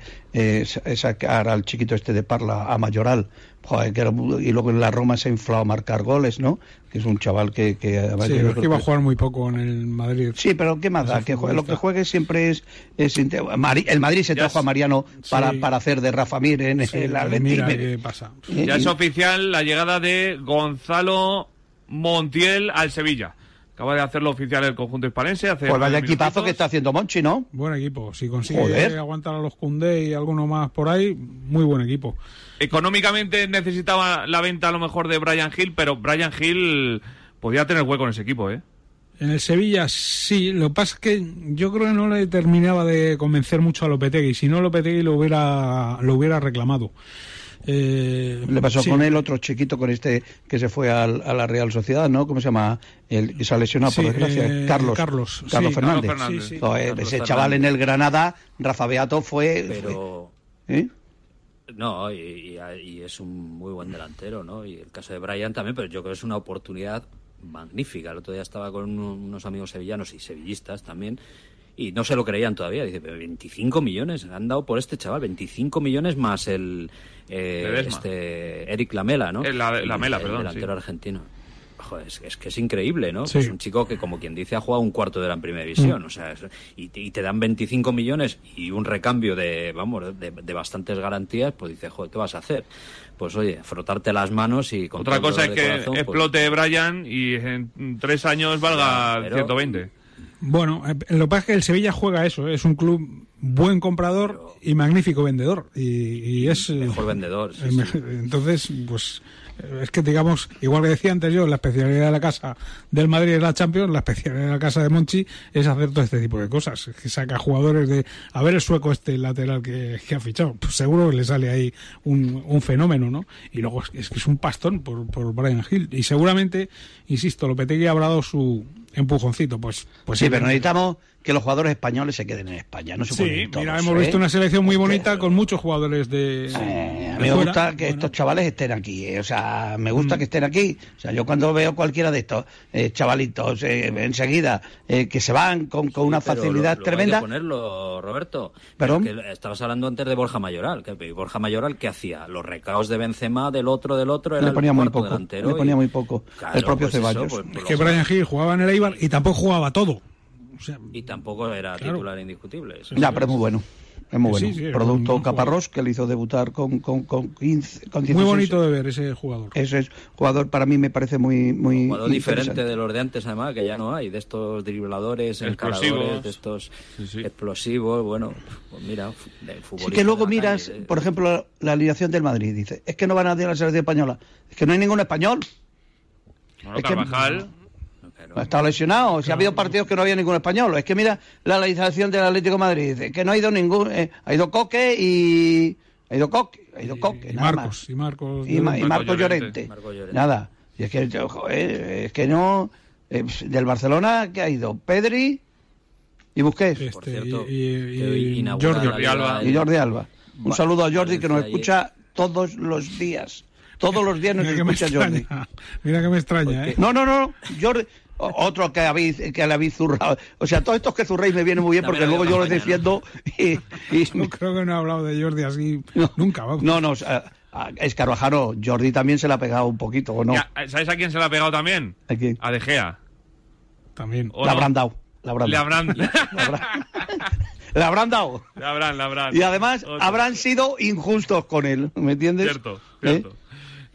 Speaker 2: sacar al chiquito este de Parla a Mayoral Joder, que era- y luego en la Roma se ha inflado a marcar goles, ¿no? Que es un chaval que... que
Speaker 1: Sí,
Speaker 2: yo creo
Speaker 1: que iba a jugar muy poco en el Madrid.
Speaker 2: Sí, pero ¿qué más da? Que juegue, lo que juegue siempre es... es el Madrid se trajo a Mariano para,
Speaker 1: Sí.
Speaker 2: para hacer de Rafa Mir en
Speaker 1: Sí,
Speaker 2: el Atleti.
Speaker 1: mira qué pasa.
Speaker 2: eh,
Speaker 3: Ya es oficial la llegada de Gonzalo Montiel al Sevilla. Acaba de hacerlo oficial el conjunto hispalense. Hace
Speaker 2: Pues vaya equipazo
Speaker 3: minutitos.
Speaker 2: que está haciendo Monchi, ¿no?
Speaker 1: Buen equipo. Si consigue
Speaker 2: Joder.
Speaker 1: aguantar a los Koundé y alguno más por ahí, muy buen equipo.
Speaker 3: Económicamente necesitaba la venta a lo mejor de Brian Hill, pero Brian Hill podía tener hueco en ese equipo, ¿eh?
Speaker 1: En el Sevilla sí, lo que pasa es que yo creo que no le terminaba de convencer mucho a Lopetegui, si no Lopetegui lo hubiera, lo hubiera reclamado. Eh,
Speaker 2: Le pasó
Speaker 1: sí.
Speaker 2: con el otro chiquito, con este que se fue al- a la Real Sociedad, ¿no? ¿Cómo se llama? El que se ha lesionado,
Speaker 1: Sí,
Speaker 2: por desgracia.
Speaker 1: eh,
Speaker 2: Carlos.
Speaker 1: Carlos, sí,
Speaker 2: Carlos Fernández.
Speaker 3: Carlos Fernández.
Speaker 1: Sí, sí.
Speaker 2: Joder,
Speaker 4: Carlos
Speaker 2: ese
Speaker 4: Fernández.
Speaker 2: chaval en el Granada, Rafa Beato fue...
Speaker 4: Pero
Speaker 2: fue- ¿eh?
Speaker 4: no, y, y- y es un muy buen delantero, ¿no? Y el caso de Brian también, pero yo creo que es una oportunidad magnífica. El otro día estaba con uno- unos amigos sevillanos y sevillistas también. Y no se lo creían todavía. Dice, pero 25 millones han dado por este chaval. 25 millones más el eh, este Eric Lamela, ¿no?
Speaker 3: Eh, la-
Speaker 4: Y
Speaker 3: Lamela,
Speaker 4: el
Speaker 3: perdón,
Speaker 4: delantero
Speaker 3: sí.
Speaker 4: argentino. Joder, es, es que es increíble, ¿no?
Speaker 1: Sí.
Speaker 4: Es un chico que, como quien dice, ha jugado un cuarto de la primera división.
Speaker 3: Mm.
Speaker 4: O sea, es- y, te- y te dan 25 millones y un recambio de, vamos, de, de bastantes garantías, pues dices, joder, ¿qué vas a hacer? Pues oye, frotarte las manos y... con
Speaker 3: Otra
Speaker 4: el
Speaker 3: cosa es que
Speaker 4: corazón, pues,
Speaker 3: explote Brian y en tres años valga
Speaker 4: Pero-
Speaker 3: 120.
Speaker 1: Bueno, eh, lo que pasa es que el Sevilla juega eso, es un club buen comprador y magnífico vendedor. Y, y es... eh,
Speaker 4: Mejor vendedor, sí, sí.
Speaker 1: Entonces, pues es que digamos, igual que decía antes yo, la especialidad de la casa del Madrid es la Champions, la especialidad de la casa de Monchi es hacer todo este tipo de cosas. Que saca jugadores de... A ver el sueco este lateral que, que ha fichado, pues seguro que le sale ahí un, un fenómeno, ¿no? Y luego es, que- es que es un pastón por, por Brian Hill. Y seguramente, insisto, Lopetegui habrá dado su empujoncito, pues... pues
Speaker 2: sí, pero necesitamos que los jugadores españoles se queden en España, no se
Speaker 1: Sí,
Speaker 2: todos,
Speaker 1: mira, hemos
Speaker 2: ¿eh?
Speaker 1: visto una selección muy bonita con muchos jugadores de.
Speaker 2: Eh, a
Speaker 1: de
Speaker 2: mí me
Speaker 1: fuera.
Speaker 2: gusta que
Speaker 1: Bueno,
Speaker 2: estos chavales estén aquí, eh, o sea, me gusta
Speaker 1: Mm.
Speaker 2: que estén aquí. O sea, yo cuando veo cualquiera de estos eh, chavalitos eh, enseguida eh, que se van con, con una facilidad
Speaker 4: lo- lo
Speaker 2: tremenda,
Speaker 4: hay que ponerlo, Roberto.
Speaker 2: ¿Perdón?
Speaker 4: Pero que estabas hablando antes de Borja Mayoral. Que Borja Mayoral, ¿qué hacía? Los recaos de Benzema, del otro, del otro. Era
Speaker 2: le
Speaker 4: el
Speaker 2: ponía muy poco, le ponía
Speaker 4: y-
Speaker 2: muy poco.
Speaker 4: Claro,
Speaker 2: el propio
Speaker 4: pues
Speaker 2: Ceballos.
Speaker 4: pues, pues
Speaker 1: Es que Brian Hill jugaba en el Eibar y tampoco jugaba todo. O sea,
Speaker 4: Y tampoco era
Speaker 1: Claro.
Speaker 4: titular indiscutible. eso
Speaker 2: Ya, pero es muy bueno. Es muy
Speaker 1: Sí,
Speaker 2: bueno.
Speaker 1: sí,
Speaker 2: Producto Caparrós, que le hizo debutar con, con, con 15, con
Speaker 1: muy
Speaker 2: 16.
Speaker 1: bonito de ver ese jugador.
Speaker 2: Ese es jugador, para mí me parece muy, muy
Speaker 4: Un jugador diferente de los de antes, además, que ya no hay, de estos dribladores,
Speaker 3: Explosivos.
Speaker 4: encaradores, de estos
Speaker 3: Sí, sí.
Speaker 4: explosivos. Bueno, pues mira, fu- de
Speaker 2: Sí, que luego miras,
Speaker 4: calle,
Speaker 2: por ejemplo, la, la alineación del Madrid. Dice, es que no van a ir a la selección española. Es que no hay ningún español.
Speaker 3: Bueno,
Speaker 2: es que-
Speaker 3: Carvajal.
Speaker 4: claro.
Speaker 2: Ha estado lesionado. Si ha habido partidos que no había ningún español. Es que mira la alineación del Atlético de Madrid. Dice, que no ha ido ningún. eh, ha ido Coque y. Ha ido Coque. Ha ido Coque.
Speaker 1: y
Speaker 2: nada
Speaker 1: Marcos,
Speaker 2: más.
Speaker 1: y Marcos.
Speaker 2: Y, Ma- y
Speaker 3: Marco
Speaker 2: Marco
Speaker 3: Llorente.
Speaker 2: Llorente.
Speaker 4: Marco Llorente.
Speaker 2: Nada. Y es que, yo, joder, es que no. eh, del Barcelona, que ha ido? Pedri y Busquets.
Speaker 1: Este,
Speaker 4: Por cierto,
Speaker 1: y, y- Jordi.
Speaker 3: Alba.
Speaker 2: y Jordi Alba. Un
Speaker 4: Va-
Speaker 2: saludo a Jordi que nos escucha todos los días. Todos los días nos
Speaker 1: Mira que me
Speaker 2: escucha Jordi.
Speaker 1: extraña. Mira que me extraña, ¿eh?
Speaker 2: No, no, no, Jordi. Otro que habéis, que le habéis zurrado. O sea, todos estos que zurréis me vienen muy bien
Speaker 4: Dame
Speaker 2: porque
Speaker 4: la
Speaker 2: luego yo los defiendo y, y-
Speaker 1: No creo que no he hablado de Jordi así
Speaker 2: no,
Speaker 1: nunca, vamos.
Speaker 2: No, no, o sea, a Escarvajano, Jordi también se le ha pegado un poquito, ¿o no?
Speaker 3: Ya, ¿Sabes a quién se le ha pegado también?
Speaker 2: ¿A quién?
Speaker 3: A De Gea.
Speaker 1: También.
Speaker 3: ¿O
Speaker 2: Le
Speaker 3: no?
Speaker 2: habrán dado. Le habrán
Speaker 3: Le
Speaker 2: dado.
Speaker 3: habrán.
Speaker 2: Le habrán dado.
Speaker 3: Le habrán, le habrán.
Speaker 2: Y además
Speaker 3: Otro.
Speaker 2: habrán sido injustos con él, ¿me entiendes?
Speaker 3: Cierto,
Speaker 2: ¿Eh?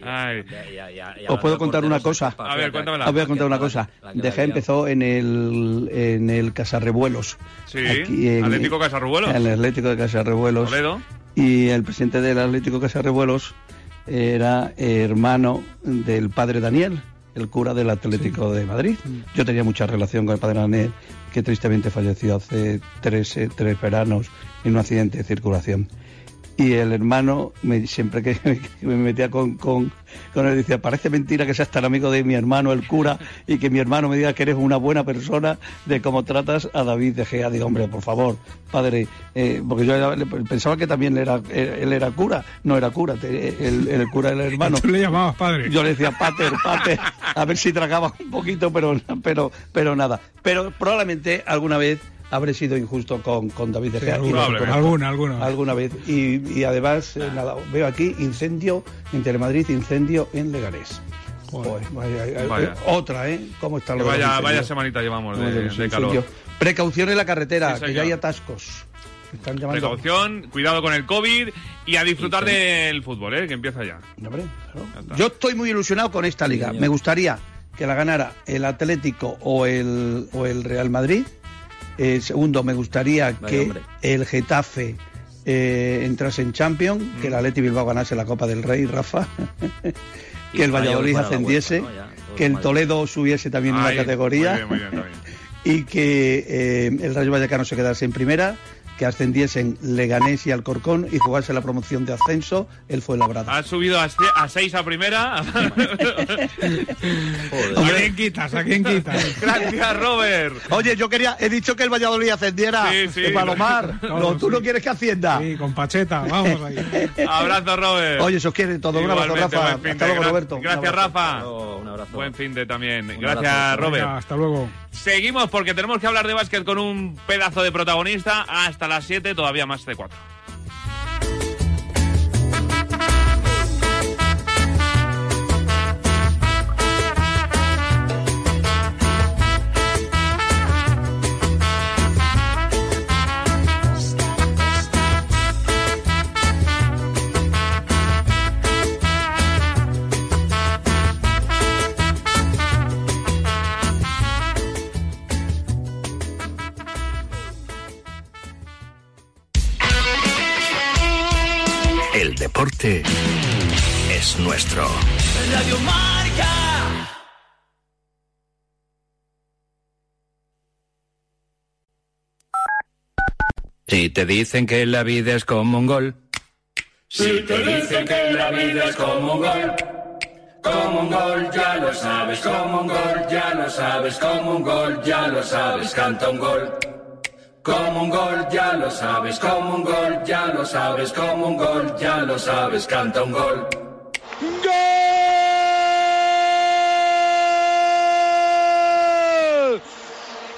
Speaker 3: Cierto. Ay.
Speaker 4: Ya- ya- ya- ya
Speaker 2: Os puedo contar una cosa.
Speaker 3: A ver,
Speaker 4: La-
Speaker 3: cuéntamela.
Speaker 2: Os voy a contar una cosa.
Speaker 4: la que
Speaker 2: De
Speaker 4: la
Speaker 2: Gea
Speaker 4: liado.
Speaker 2: empezó en el, en el Casarrebuelos.
Speaker 3: Sí,
Speaker 2: Aquí en-
Speaker 3: Atlético Casarrubuelos.
Speaker 2: El Atlético de Casarrebuelos.
Speaker 3: Toledo.
Speaker 2: Y el presidente del Atlético Casarrebuelos era hermano del padre Daniel, el cura del Atlético de Madrid. Yo tenía mucha relación con el padre Daniel, que tristemente falleció hace tres, eh, tres veranos en un accidente de circulación. Y el hermano, me- siempre que, que me metía con, con, con él, decía, parece mentira que seas tan amigo de mi hermano, el cura, y que mi hermano me diga que eres una buena persona de cómo tratas a David de Gea. Digo, hombre, por favor, padre, eh, porque yo era- pensaba que también era, él, él era cura, no era cura, el, el cura era el hermano.
Speaker 1: Tú le llamabas padre.
Speaker 2: Yo le decía, pater, pater, a ver si tragaba un poquito, pero, pero, pero nada. Pero probablemente alguna vez habré sido injusto con, con David De Gea.
Speaker 1: alguna, alguna,
Speaker 2: alguna, vez. Y, además, eh, nada, veo aquí incendio en Telemadrid, incendio en Leganés. Otra, ¿eh? ¿Cómo está
Speaker 3: el vaya, vaya semanita llevamos de, calor.
Speaker 2: Precaución en la carretera, que ya hay atascos.
Speaker 3: Precaución, cuidado con el COVID y a disfrutar del fútbol, ¿eh? que empieza ya.
Speaker 2: Yo estoy muy ilusionado con esta liga. Me gustaría que la ganara el Atlético o el, o el Real Madrid. Eh, segundo, me gustaría que el Getafe eh, entrase en Champions, que el mm. Atleti Bilbao ganase la Copa del Rey, Rafa. que el Valladolid ascendiese, que el Toledo subiese también en una categoría. y que eh, el Rayo Vallecano se quedase en primera que ascendiesen Leganés y Alcorcón y jugase la promoción de ascenso, él fue labrado.
Speaker 3: Ha subido a, a seis a primera. ¿A
Speaker 1: quién quitas? ¿A quién quitas?
Speaker 3: Gracias, Robert.
Speaker 2: Oye, yo quería, he dicho que el Valladolid ascendiera. Sí, sí. Palomar. No, ¿Tú no quieres que ascienda?
Speaker 1: Sí, con Pacheta, vamos ahí.
Speaker 3: abrazo, Robert.
Speaker 2: Oye, os quiere todo. Un abrazo, Rafa. Hasta luego, Roberto.
Speaker 3: Gracias, Rafa. un abrazo. Buen fin de también. Gracias, Robert.
Speaker 1: hasta luego.
Speaker 3: Seguimos porque tenemos que hablar de básquet con un pedazo de protagonista hasta las 7, todavía más de 4.
Speaker 9: Deporte es nuestro. Radio Marca.
Speaker 5: Si te dicen que la vida es como un gol.
Speaker 10: Si te dicen que la vida es como un gol. Como un gol, ya lo sabes, como un gol, ya lo sabes, como un gol, ya lo sabes, canta un gol. Como un gol, ya lo sabes, como un gol, ya lo sabes, como un gol, ya lo sabes, canta un gol. ¡Gol!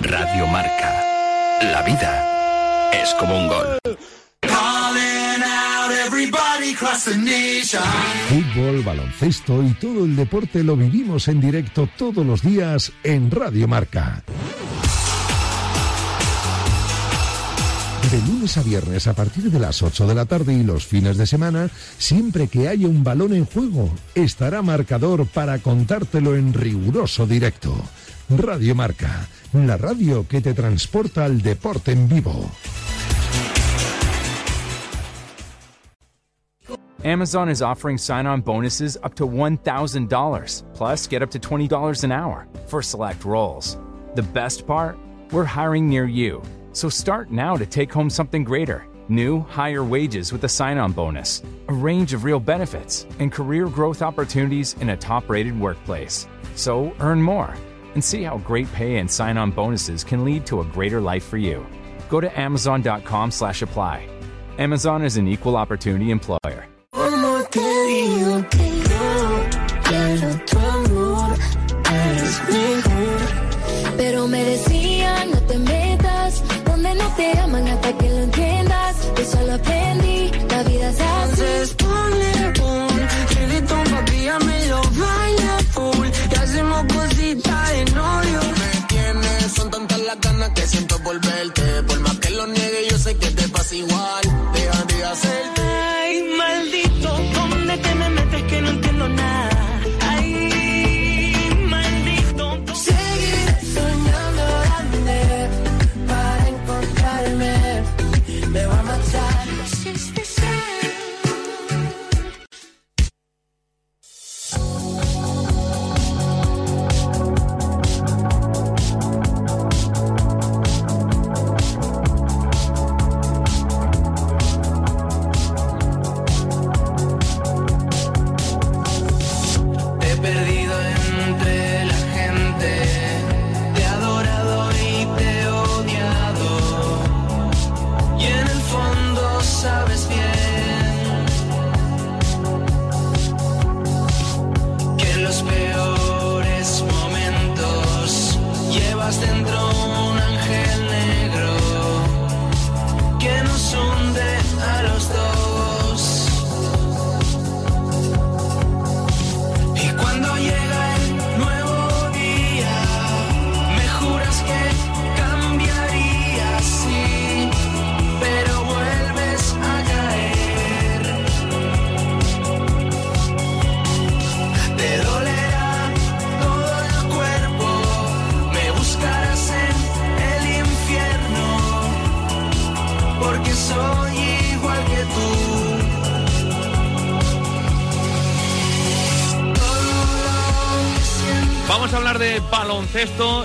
Speaker 9: Radio Marca. La vida es como un gol.
Speaker 11: Fútbol, baloncesto y todo el deporte lo vivimos en directo todos los días en Radio Marca. De lunes a viernes a partir de las 8 de la tarde y los fines de semana, siempre que haya un balón en juego, estará marcador para contártelo en riguroso directo. Radio Marca, la radio que te transporta al deporte en vivo.
Speaker 12: Amazon is offering sign on bonuses up to $1,000, plus get up to $20 an hour for select roles. The best part? We're hiring near you. So start now to take home something greater new, higher wages with a sign on bonus, a range of real benefits, and career growth opportunities in a top rated workplace. So earn more and see how great pay and sign on bonuses can lead to a greater life for you. Go to Amazon.com slash apply. Amazon is an equal opportunity employer.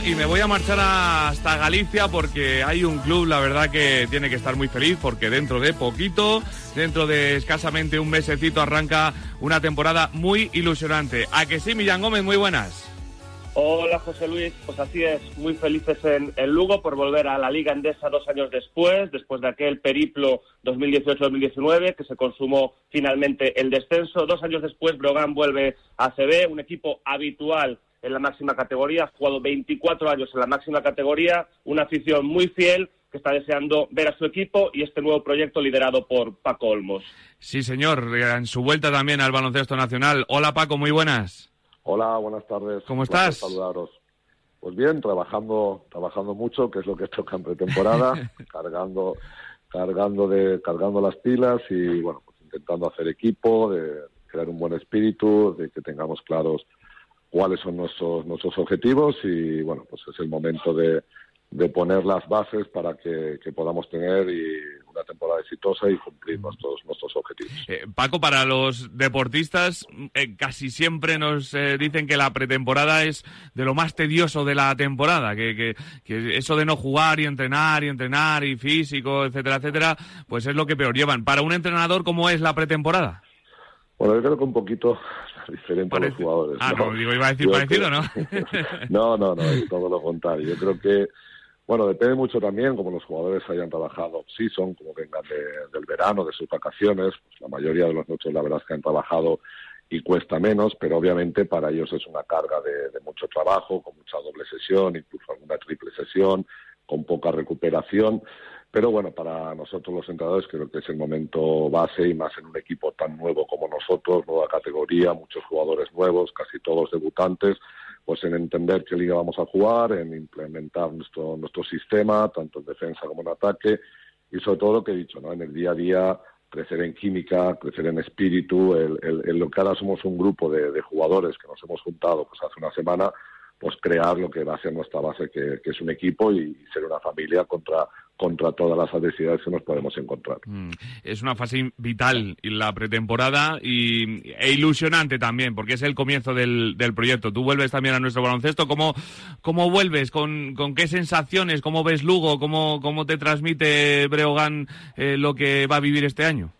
Speaker 12: Y me
Speaker 3: voy a marchar hasta Galicia porque hay un club, la verdad que tiene que estar muy feliz porque dentro de poquito, dentro de escasamente un mesecito arranca una temporada muy ilusionante. ¿A que sí, Millán Gómez? Muy buenas.
Speaker 13: Hola José Luis, pues así es, muy felices en, en, Lugo por volver a la Liga Endesa dos años después, después de aquel periplo 2018-2019 que se consumó finalmente el descenso. Dos años después Brogan vuelve a CB, un equipo habitual en la máxima categoría, ha jugado 24 años en la máxima categoría, una afición muy fiel que está deseando ver a su equipo y este nuevo proyecto liderado por Paco Olmos.
Speaker 3: Sí, señor, en su vuelta también al baloncesto nacional. Hola Paco, muy buenas.
Speaker 14: Hola, buenas tardes.
Speaker 3: ¿Cómo estás?
Speaker 14: Saludaros. Pues bien, trabajando, trabajando mucho, que es lo que toca en pretemporada, cargando, cargando de, cargando las pilas y bueno, pues intentando hacer equipo, de crear un buen espíritu, de que tengamos claros cuáles son nuestros, nuestros objetivos y bueno, pues es el momento de, de poner las bases para que, podamos tener y una temporada exitosa y cumplir nuestros, nuestros objetivos.
Speaker 3: Eh, Paco, para los deportistas eh, casi siempre nos eh, dicen que la pretemporada es de lo más tedioso de la temporada, que, que, que, eso de no jugar y entrenar y entrenar y físico, etcétera, etcétera, pues es lo que peor llevan. Para un entrenador, ¿cómo es la pretemporada?
Speaker 14: Bueno, yo creo que un poquito diferente a los jugadores.
Speaker 3: Ah, no, digo, iba a decir parecido, ¿no?
Speaker 14: no, no, no, es todo lo contrario. Yo creo que, bueno, depende mucho también como los jugadores hayan trabajado sí son como vengan del verano, de sus vacaciones. Pues la mayoría de los noches, la verdad es que han trabajado y cuesta menos, pero obviamente para ellos es una carga de, de mucho trabajo, con mucha doble sesión, incluso alguna triple sesión, con poca recuperación. Pero bueno, para nosotros los entrenadores creo que es el momento base y más en un equipo tan nuevo como nosotros, nueva categoría, muchos jugadores nuevos, casi todos debutantes, pues en entender qué liga vamos a jugar, en implementar nuestro, nuestro sistema, tanto en defensa como en ataque, y sobre todo lo que he dicho, ¿no? En el día a día crecer en química, crecer en espíritu, el, el, lo que ahora somos un grupo de, de, jugadores que nos hemos juntado pues hace una semana, pues crear lo que va a ser nuestra base, que, que es un equipo y ser una familia contra contra todas las adversidades que nos podemos encontrar. Mm.
Speaker 3: Es una fase vital la pretemporada y, e ilusionante también, porque es el comienzo del, del proyecto. Tú vuelves también a nuestro baloncesto. ¿Cómo, cómo vuelves? ¿Con, ¿Con qué sensaciones? ¿Cómo ves Lugo? ¿Cómo, cómo te transmite Breogán eh, lo que va a vivir este año?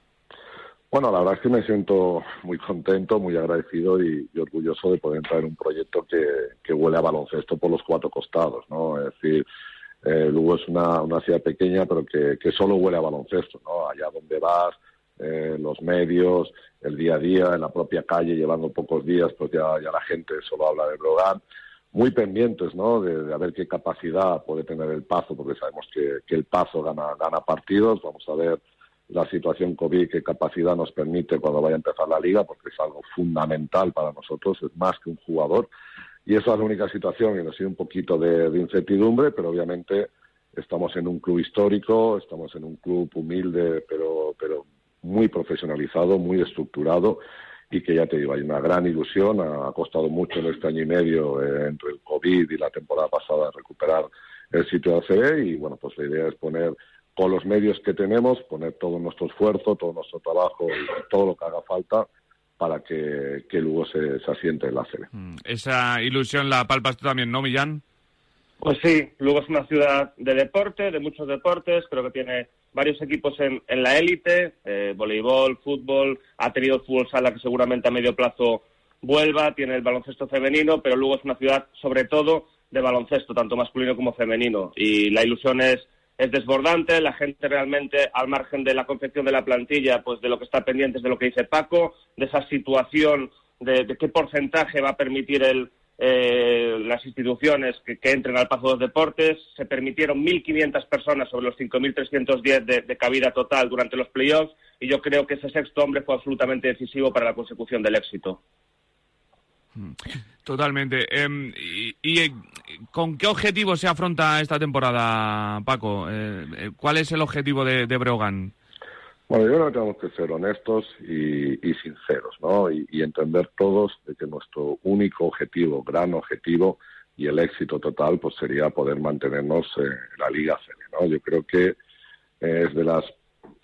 Speaker 14: Bueno, la verdad es que me siento muy contento, muy agradecido y, y orgulloso de poder entrar en un proyecto que, que huele a baloncesto por los cuatro costados, ¿no? Es decir, eh, es una, una ciudad pequeña, pero que, que solo huele a baloncesto, ¿no? Allá donde vas, eh, los medios, el día a día, en la propia calle, llevando pocos días, pues ya, ya la gente solo habla de Brogan. Muy pendientes, ¿no? De, de, ver qué capacidad puede tener el Pazo, porque sabemos que, que el Pazo gana, gana partidos. Vamos a ver la situación COVID, qué capacidad nos permite cuando vaya a empezar la liga, porque es algo fundamental para nosotros, es más que un jugador. Y esa es la única situación y nos sido un poquito de, de, incertidumbre, pero obviamente estamos en un club histórico, estamos en un club humilde, pero, pero muy profesionalizado, muy estructurado y que ya te digo, hay una gran ilusión, ha, costado mucho en este año y medio eh, entre el COVID y la temporada pasada recuperar el sitio de ACB y bueno, pues la idea es poner con los medios que tenemos, poner todo nuestro esfuerzo, todo nuestro trabajo y todo lo que haga falta para que, que Lugo se, se asiente en la.
Speaker 3: Mm, esa ilusión la palpas tú también, ¿no, Millán?
Speaker 13: Pues sí, Lugo es una ciudad de deporte, de muchos deportes, creo que tiene varios equipos en, en la élite, eh, voleibol, fútbol, ha tenido fútbol sala que seguramente a medio plazo vuelva, tiene el baloncesto femenino, pero Lugo es una ciudad sobre todo de baloncesto, tanto masculino como femenino, y la ilusión es es desbordante, la gente realmente, al margen de la confección de la plantilla, pues de lo que está pendiente es de lo que dice Paco, de esa situación, de, qué porcentaje va a permitir el, eh, las instituciones que, entren al Pazo de Deportes. Se permitieron 1.500 personas sobre los 5.310 de, de cabida total durante los playoffs y yo creo que ese sexto hombre fue absolutamente decisivo para la consecución del éxito.
Speaker 3: Totalmente. Eh, y, con qué objetivo se afronta esta temporada, Paco? Eh, eh, ¿Cuál es el objetivo de, de Breogán?
Speaker 14: Bueno, yo creo que tenemos que ser honestos y, sinceros, ¿no? Y, entender todos de que nuestro único objetivo, gran objetivo y el éxito total, pues sería poder mantenernos en la Liga CL, ¿no? Yo creo que es de las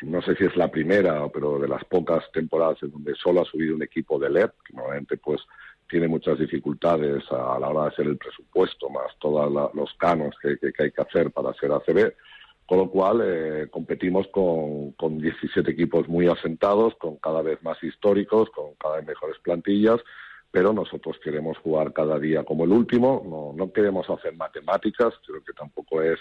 Speaker 14: no sé si es la primera, pero de las pocas temporadas en donde solo ha subido un equipo de LED, que normalmente pues tiene muchas dificultades a, la hora de hacer el presupuesto, más todos los canos que, hay que hacer para hacer ACB. Con lo cual, eh, competimos con, con 17 equipos muy asentados, con cada vez más históricos, con cada vez mejores plantillas, pero nosotros queremos jugar cada día como el último, no, no queremos hacer matemáticas, creo que tampoco es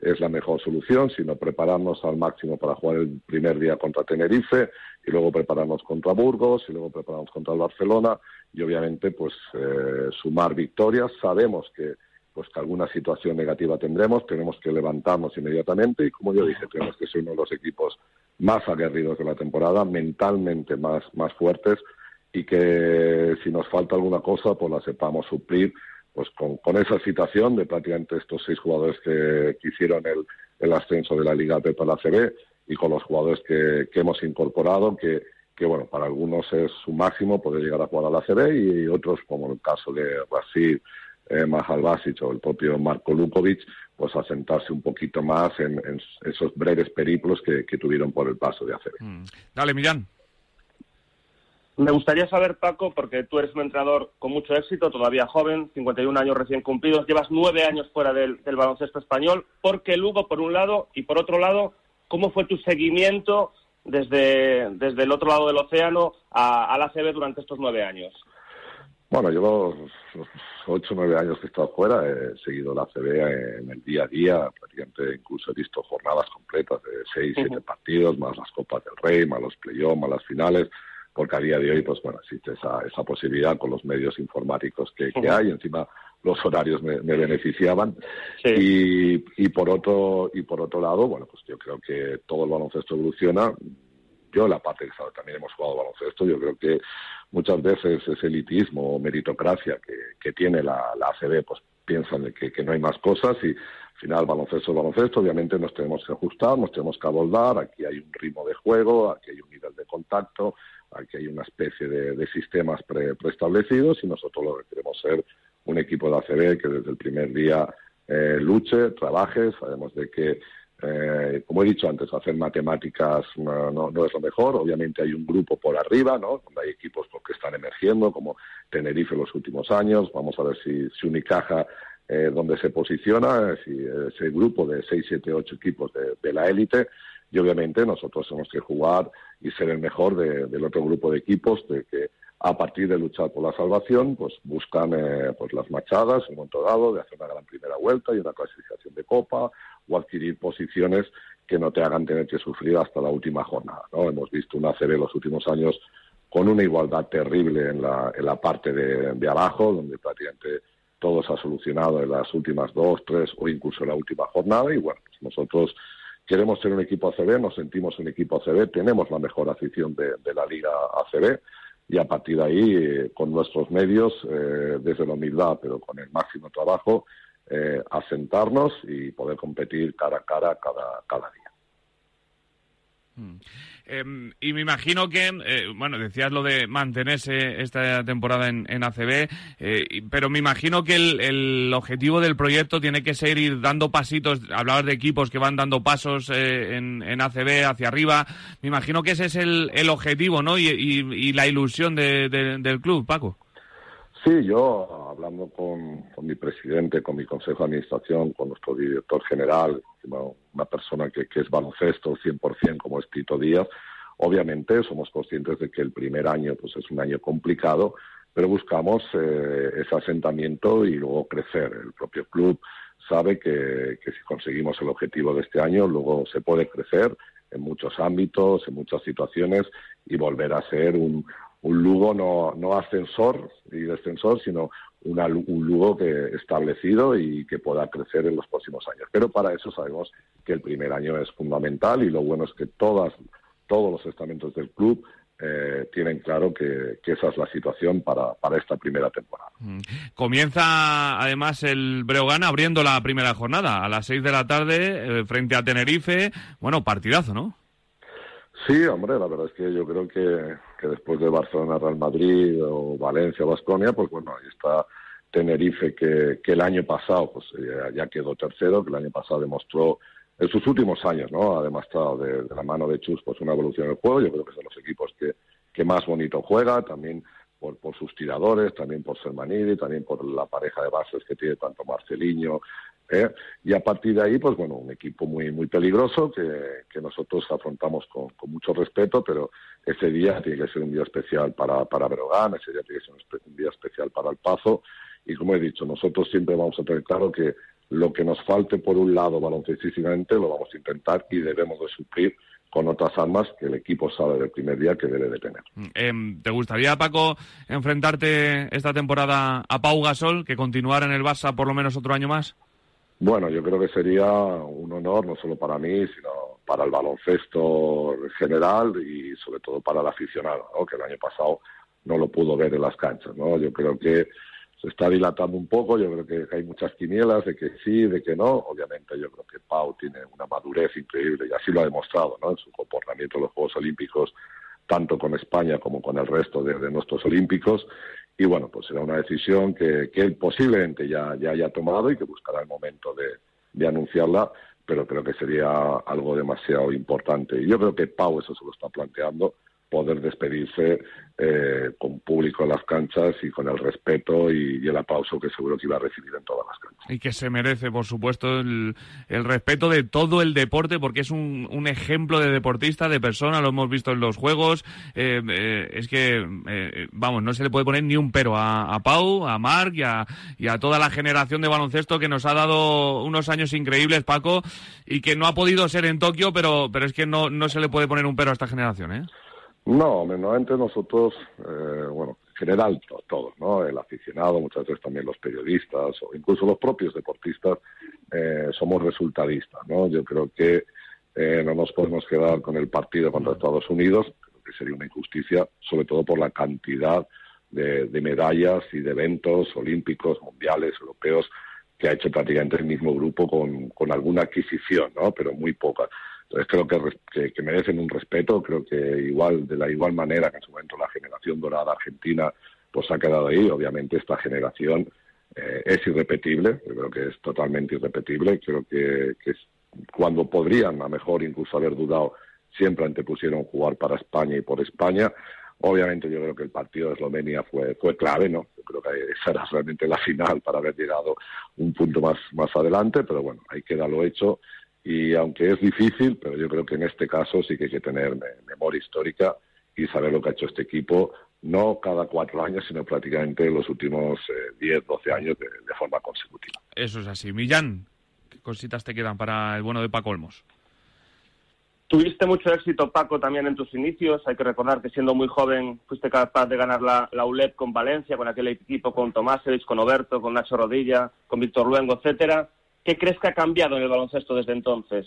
Speaker 14: es la mejor solución, sino prepararnos al máximo para jugar el primer día contra Tenerife y luego prepararnos contra Burgos y luego prepararnos contra el Barcelona y obviamente pues eh, sumar victorias. Sabemos que pues que alguna situación negativa tendremos, tenemos que levantarnos inmediatamente y como yo dije, tenemos que ser uno de los equipos más aguerridos de la temporada, mentalmente más, más fuertes y que si nos falta alguna cosa pues la sepamos suplir pues con, con, esa situación de prácticamente estos seis jugadores que, hicieron el, el, ascenso de la Liga P para la CB y con los jugadores que, hemos incorporado, que, bueno, para algunos es su máximo poder llegar a jugar a la CB y otros, como el caso de Rasid, eh, Mahal o el propio Marco Lukovic, pues asentarse un poquito más en, esos breves periplos que, tuvieron por el paso de ACB. Mm.
Speaker 3: Dale, Millán.
Speaker 13: Me gustaría saber, Paco, porque tú eres un entrenador con mucho éxito, todavía joven, 51 años recién cumplidos, llevas nueve años fuera del, baloncesto español. ¿Por qué Lugo, por un lado? Y por otro lado, ¿cómo fue tu seguimiento desde, desde el otro lado del océano a, la CB durante estos nueve años?
Speaker 14: Bueno, llevo ocho o nueve años que he estado fuera, he seguido la CB en el día a día, prácticamente incluso he visto jornadas completas de seis, siete partidos, más las Copas del Rey, más los playoffs, más las finales porque a día de hoy, pues bueno, existe esa, esa posibilidad con los medios informáticos que, que hay, encima los horarios me, beneficiaban. Y, y por otro y por otro lado, bueno, pues yo creo que todo el baloncesto evoluciona. Yo la parte que también hemos jugado baloncesto, yo creo que muchas veces ese elitismo o meritocracia que, que tiene la, la ACB, pues piensan que, que no hay más cosas y final baloncesto es baloncesto, obviamente nos tenemos que ajustar, nos tenemos que abordar, aquí hay un ritmo de juego, aquí hay un nivel de contacto, Aquí hay una especie de, sistemas preestablecidos y nosotros lo que queremos ser un equipo de ACB que desde el primer día eh, luche, trabaje. Sabemos de que, eh, como he dicho antes, hacer matemáticas no, es lo mejor. Obviamente hay un grupo por arriba, ¿no? Hay equipos que están emergiendo, como Tenerife en los últimos años. Vamos a ver si, si Unicaja eh, donde se posiciona, si ese grupo de 6, 7, 8 equipos de la élite y obviamente nosotros tenemos que jugar y ser el mejor del otro grupo de equipos de que a partir de luchar por la salvación pues buscan eh, pues las machadas en un momento dado de hacer una gran primera vuelta y una clasificación de copa o adquirir posiciones que no te hagan tener que sufrir hasta la última jornada no hemos visto una CB los últimos años con una igualdad terrible en la, en la parte de, de abajo donde prácticamente todo se ha solucionado en las últimas dos tres o incluso en la última jornada y bueno pues nosotros queremos ser un equipo ACB, nos sentimos un equipo ACB, tenemos la mejor afición de, la Liga ACB y a partir de ahí, eh, con nuestros medios, eh, desde la humildad, pero con el máximo trabajo, eh, asentarnos y poder competir cara a cara cada, cada día.
Speaker 3: Mm. Em, y me imagino que, eh, bueno, decías lo de mantenerse esta temporada en, ACB, eh, pero me imagino que el, objetivo del proyecto tiene que ser ir dando pasitos, hablabas de equipos que van dando pasos eh, en, ACB hacia arriba, me imagino que ese es el, objetivo, ¿no? Y, la ilusión del club, Paco.
Speaker 14: Sí, yo hablando con, mi presidente, con mi consejo de administración, con nuestro director general, una persona que, es baloncesto 100% como es Tito Díaz, obviamente somos conscientes de que el primer año pues es un año complicado, pero buscamos eh, ese asentamiento y luego crecer. El propio club sabe que, que si conseguimos el objetivo de este año, luego se puede crecer en muchos ámbitos, en muchas situaciones y volver a ser un, un Lugo no, no ascensor y descensor, sino un Lugo que establecido y que pueda crecer en los próximos años. Pero para eso sabemos que el primer año es fundamental y lo bueno es que todas, todos los estamentos del club eh, tienen claro que, esa es la situación para, para esta primera temporada. Mm.
Speaker 3: Comienza además el Breogán abriendo la primera jornada a las seis de la tarde eh, frente a Tenerife. Bueno, partidazo, ¿no?
Speaker 14: Sí, hombre, la verdad es que yo creo que, que después de Barcelona, Real Madrid o Valencia, Basconia, pues bueno, ahí está Tenerife que, que el año pasado pues ya, quedó tercero, que el año pasado demostró en sus últimos años, ¿no? Ha demostrado de, la mano de Chus pues una evolución del juego. Yo creo que de los equipos que, que más bonito juega, también por, por sus tiradores, también por Sermanidi, también por la pareja de bases que tiene tanto Marceliño. ¿Eh? Y a partir de ahí, pues bueno, un equipo muy muy peligroso que, que nosotros afrontamos con, con, mucho respeto, pero ese día tiene que ser un día especial para, para Brogan, ese día tiene que ser un, día especial para el Pazo. Y como he dicho, nosotros siempre vamos a tener claro que lo que nos falte por un lado baloncestísticamente lo vamos a intentar y debemos de suplir con otras armas que el equipo sabe del primer día que debe de tener.
Speaker 3: Eh, ¿Te gustaría, Paco, enfrentarte esta temporada a Pau Gasol, que continuara en el Barça por lo menos otro año más?
Speaker 14: Bueno, yo creo que sería un honor no solo para mí, sino para el baloncesto en general y sobre todo para el aficionado, ¿no? que el año pasado no lo pudo ver en las canchas. ¿no? Yo creo que se está dilatando un poco, yo creo que hay muchas quinielas de que sí, de que no. Obviamente yo creo que Pau tiene una madurez increíble y así lo ha demostrado ¿no? en su comportamiento en los Juegos Olímpicos, tanto con España como con el resto de, nuestros olímpicos. Y bueno, pues será una decisión que, que él posiblemente ya, ya haya tomado y que buscará el momento de, de anunciarla, pero creo que sería algo demasiado importante. Y yo creo que Pau eso se lo está planteando poder despedirse eh, con público en las canchas y con el respeto y, el aplauso que seguro que iba a recibir en todas las canchas.
Speaker 3: Y que se merece, por supuesto, el, respeto de todo el deporte, porque es un, ejemplo de deportista, de persona, lo hemos visto en los juegos. Eh, eh, es que, vamos, no se le puede poner ni un pero a, Pau, a Marc y a, y a toda la generación de baloncesto que nos ha dado unos años increíbles, Paco, y que no ha podido ser en Tokio, pero, pero es que no, no se le puede poner un pero a esta generación, ¿eh?
Speaker 14: No, normalmente nosotros, eh, bueno, en general todos, ¿no? El aficionado, muchas veces también los periodistas o incluso los propios deportistas eh, somos resultadistas, ¿no? Yo creo que eh, no nos podemos quedar con el partido contra Estados Unidos, creo que sería una injusticia, sobre todo por la cantidad de, de medallas y de eventos olímpicos, mundiales, europeos que ha hecho prácticamente el mismo grupo con, con alguna adquisición, ¿no? Pero muy pocas. Entonces creo que, merecen un respeto, creo que igual de la igual manera que en su momento la generación dorada argentina pues ha quedado ahí, obviamente esta generación eh, es irrepetible, creo que es totalmente irrepetible, creo que, cuando podrían a mejor incluso haber dudado siempre antepusieron jugar para España y por España. Obviamente yo creo que el partido de Eslovenia fue, fue clave, ¿no? Yo creo que esa era realmente la final para haber llegado un punto más, más adelante, pero bueno, ahí queda lo hecho y aunque es difícil, pero yo creo que en este caso sí que hay que tener memoria histórica y saber lo que ha hecho este equipo, no cada cuatro años, sino prácticamente los últimos eh, diez, doce años de, forma consecutiva.
Speaker 3: Eso es así. Millán, ¿qué cositas te quedan para el bueno de Paco Olmos?
Speaker 13: Tuviste mucho éxito, Paco, también en tus inicios. Hay que recordar que siendo muy joven fuiste capaz de ganar la, la ULEP con Valencia, con aquel equipo con Tomásevich, con Oberto, con Nacho Rodilla, con Víctor Luengo, etcétera. ¿Qué crees que ha cambiado en el baloncesto desde entonces?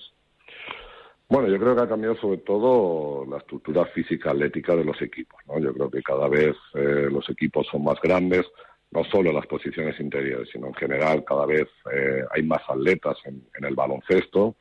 Speaker 14: Bueno, yo creo que ha cambiado sobre todo la estructura física atlética de los equipos. ¿no? Yo creo que cada vez eh, los equipos son más grandes, no solo en las posiciones interiores, sino en general cada vez eh, hay más atletas en, el baloncesto.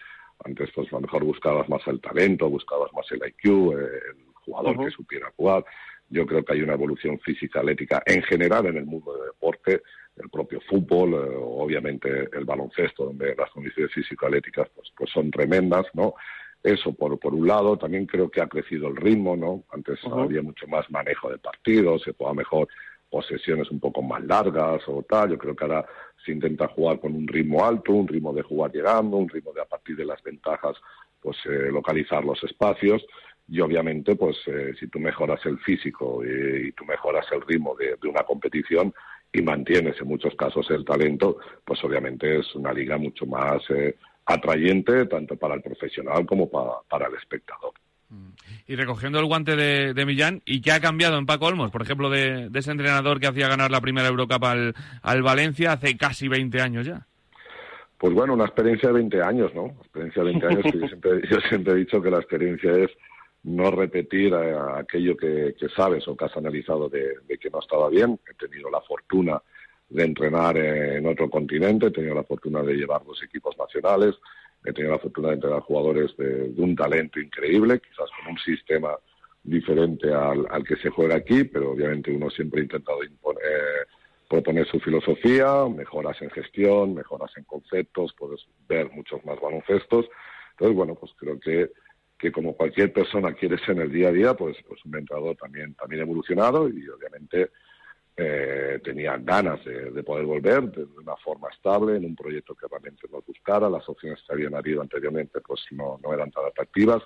Speaker 14: Antes, pues a lo mejor buscabas más el talento, buscabas más el IQ, eh, el jugador que supiera jugar. Yo creo que hay una evolución física atlética en general en el mundo del deporte el propio fútbol, eh, obviamente el baloncesto, donde las condiciones físico-atléticas pues, pues son tremendas, ¿no? Eso por, por un lado, también creo que ha crecido el ritmo, ¿no? Antes había mucho más manejo de partidos, se jugaba mejor posesiones un poco más largas o tal. Yo creo que ahora se intenta jugar con un ritmo alto, un ritmo de jugar llegando, un ritmo de a partir de las ventajas, pues eh, localizar los espacios. Y obviamente, pues eh, si tú mejoras el físico y, tú mejoras el ritmo de, de una competición, y mantienes en muchos casos el talento, pues obviamente es una liga mucho más eh, atrayente tanto para el profesional como para, el espectador.
Speaker 3: Mm. Y recogiendo el guante de, Millán, ¿y qué ha cambiado en Paco Olmos? Por ejemplo, de, ese entrenador que hacía ganar la primera Eurocup al, al Valencia hace casi 20 años ya.
Speaker 14: Pues bueno, una experiencia de 20 años, ¿no? Experiencia de 20 años que yo siempre, yo siempre he dicho que la experiencia es no repetir eh, aquello que, sabes o que has analizado de, que no estaba bien. He tenido la fortuna de entrenar en otro continente, he tenido la fortuna de llevar dos equipos nacionales, he tenido la fortuna de entrenar jugadores de, un talento increíble, quizás con un sistema diferente al, que se juega aquí, pero obviamente uno siempre ha intentado imponer, proponer su filosofía, mejoras en gestión, mejoras en conceptos, puedes ver muchos más baloncestos Entonces, bueno, pues creo que que como cualquier persona quiere ser en el día a día, pues, pues un entrenador también, también evolucionado y obviamente eh, tenía ganas de, poder volver de una forma estable en un proyecto que realmente nos gustara. Las opciones que habían habido anteriormente pues no, no eran tan atractivas.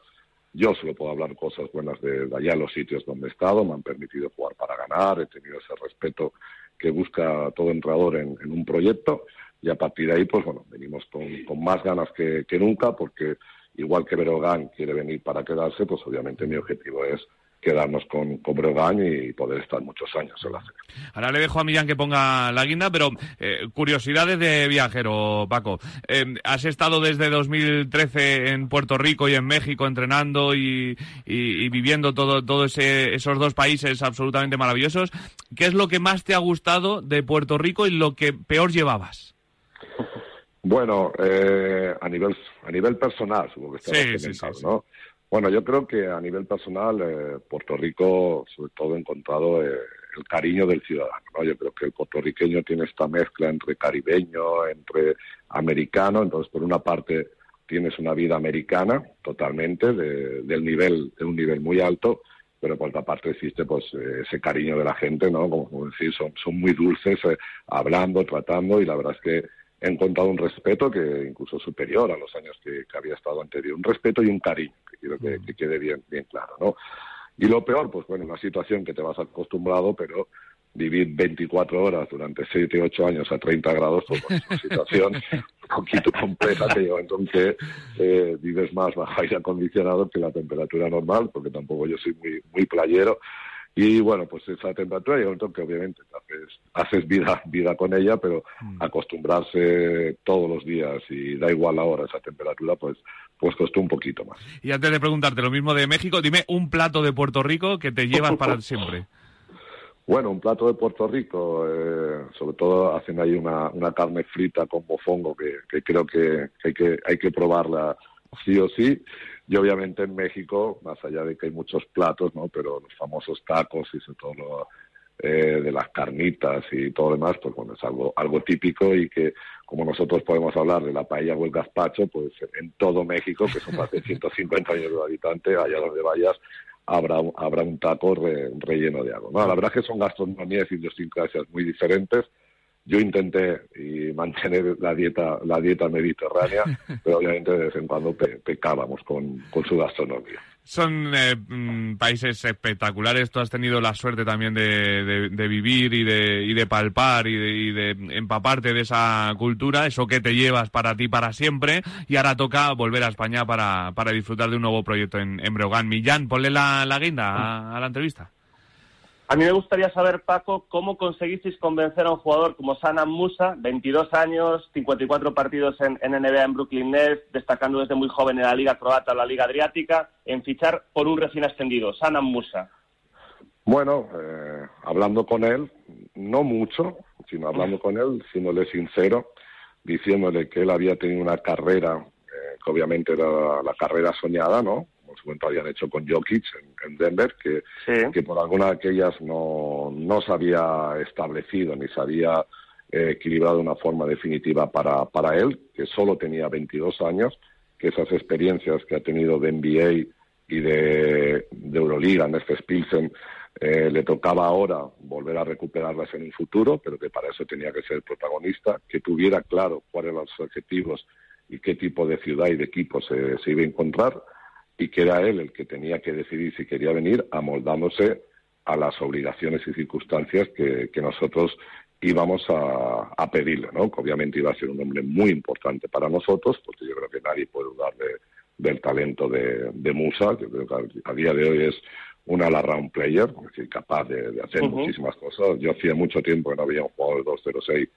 Speaker 14: Yo solo puedo hablar cosas buenas de, allá en los sitios donde he estado, me han permitido jugar para ganar, he tenido ese respeto que busca todo entrenador en, un proyecto y a partir de ahí, pues bueno, venimos con, con más ganas que, que nunca porque igual que Berogán quiere venir para quedarse, pues obviamente mi objetivo es quedarnos con, con y poder estar muchos años en la serie.
Speaker 3: Ahora le dejo a Millán que ponga la guinda, pero eh, curiosidades de viajero, Paco. Eh, has estado desde 2013 en Puerto Rico y en México entrenando y, viviendo todo, todo esos dos países absolutamente maravillosos. ¿Qué es lo que más te ha gustado de Puerto Rico y lo que peor llevabas?
Speaker 14: Bueno, eh, a nivel a nivel personal, supongo que
Speaker 3: sí, sí,
Speaker 14: ¿no? Bueno, yo creo que a nivel personal, eh, Puerto Rico, sobre todo, ha encontrado eh, el cariño del ciudadano. ¿no? Yo creo que el puertorriqueño tiene esta mezcla entre caribeño, entre americano. Entonces, por una parte, tienes una vida americana totalmente, de, del nivel, de un nivel muy alto, pero por otra parte existe pues eh, ese cariño de la gente, ¿no? Como, decir, son, son muy dulces, hablando, tratando, y la verdad es que he encontrado un respeto que incluso superior a los años que, había estado anterior, un respeto y un cariño, que quiero que, que, quede bien, bien claro, ¿no? Y lo peor, pues bueno, una situación que te vas acostumbrado, pero vivir 24 horas durante 7, 8 años a 30 grados, pues es una situación un poquito compleja que yo entonces eh, vives más bajo aire acondicionado que la temperatura normal, porque tampoco yo soy muy, muy playero, y bueno, pues esa temperatura llega un que obviamente haces, haces vida, vida con ella, pero mm. acostumbrarse todos los días y da igual la hora esa temperatura, pues, pues costó un poquito más.
Speaker 3: Y antes de preguntarte lo mismo de México, dime un plato de Puerto Rico que te llevas para siempre.
Speaker 14: Bueno, un plato de Puerto Rico, eh, sobre todo hacen ahí una, una carne frita con mofongo que, que creo que hay, que hay que probarla sí o sí. Y obviamente en México, más allá de que hay muchos platos, ¿no? Pero los famosos tacos y sobre todo lo, eh, de las carnitas y todo lo demás, pues bueno, es algo, algo típico y que como nosotros podemos hablar de la paella o el gazpacho, pues en todo México, que son más de 150 años de habitantes, allá donde vayas, habrá, habrá un taco relleno de algo. ¿no? La verdad es que son gastronomías y idiosincrasias muy diferentes, yo intenté y mantener la dieta la dieta mediterránea, pero obviamente de vez en cuando pecábamos con, su gastronomía.
Speaker 3: Son eh, mm, países espectaculares. Tú has tenido la suerte también de, vivir y de, y de palpar y de, empaparte de esa cultura, eso que te llevas para ti para siempre. Y ahora toca volver a España para, para disfrutar de un nuevo proyecto en, en Breogán. Millán, ponle la, la guinda a la entrevista.
Speaker 13: A mí me gustaría saber, Paco, cómo conseguisteis convencer a un jugador como Sanam Musa, 22 años, 54 partidos en, NBA en Brooklyn Nets, destacando desde muy joven en la Liga Croata o la Liga Adriática, en fichar por un recién ascendido, Sanam Musa.
Speaker 14: Bueno, eh, hablando con él, no mucho, sino hablando con él, siéndole sincero, diciéndole que él había tenido una carrera, eh, que obviamente era la carrera soñada, ¿no? Momento habían hecho con Jokic en, Denver, que, que por alguna de aquellas no, no se había establecido ni se había eh, equilibrado de una forma definitiva para, para él, que solo tenía 22 años, que esas experiencias que ha tenido de NBA y de, de Euroliga, en este Spilsen, eh, le tocaba ahora volver a recuperarlas en un futuro, pero que para eso tenía que ser protagonista, que tuviera claro cuáles eran los objetivos y qué tipo de ciudad y de equipo se, se iba a encontrar y que era él el que tenía que decidir si quería venir amoldándose a las obligaciones y circunstancias que, nosotros íbamos a, pedirle, ¿no? Que obviamente iba a ser un hombre muy importante para nosotros, porque yo creo que nadie puede dudar del talento de, Musa, que creo que a, día de hoy es un all-around player, es decir, capaz de, hacer muchísimas cosas. Yo hacía mucho tiempo que no había un jugador de 2-0-6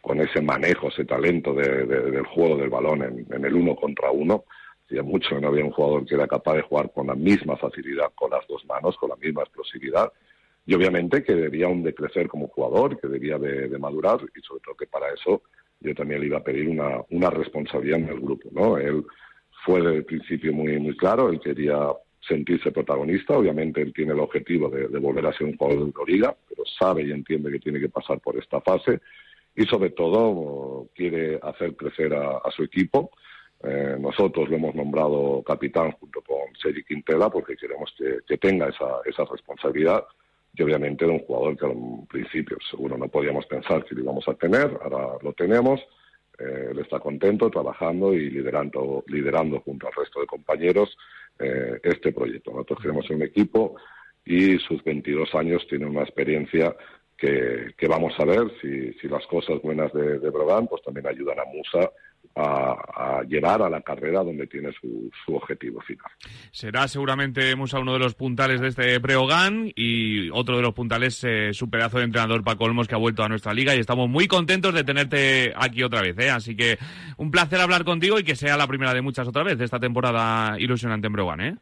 Speaker 14: con ese manejo, ese talento del juego del balón en, en el uno contra uno Hacía mucho que no había un jugador que era capaz de jugar con la misma facilidad, con las dos manos, con la misma explosividad. Y obviamente que debía de crecer como jugador, que debía de, madurar y sobre todo que para eso yo también le iba a pedir una, una responsabilidad en el grupo. ¿no? Él fue desde el principio muy, muy claro, él quería sentirse protagonista. Obviamente él tiene el objetivo de, volver a ser un jugador de liga, pero sabe y entiende que tiene que pasar por esta fase y sobre todo quiere hacer crecer a su equipo Eh, nosotros lo hemos nombrado capitán junto con Sergi Quintela porque queremos que, tenga esa, esa responsabilidad y obviamente de un jugador que en principio seguro no podíamos pensar que lo íbamos a tener, ahora lo tenemos, eh, él está contento trabajando y liderando, liderando junto al resto de compañeros eh, este proyecto. Nosotros queremos un equipo y sus 22 años tiene una experiencia que, vamos a ver si, si las cosas buenas de, de Brogan pues también ayudan a Musa a, llevar a la carrera donde tiene su, su, objetivo final.
Speaker 3: Será seguramente uno de los puntales de este Breogán y otro de los puntales eh, su pedazo de entrenador Paco Olmos que ha vuelto a nuestra liga y estamos muy contentos de tenerte aquí otra vez. ¿eh? Así que un placer hablar contigo y que sea la primera de muchas otra vez de esta temporada ilusionante en Breogán. ¿eh?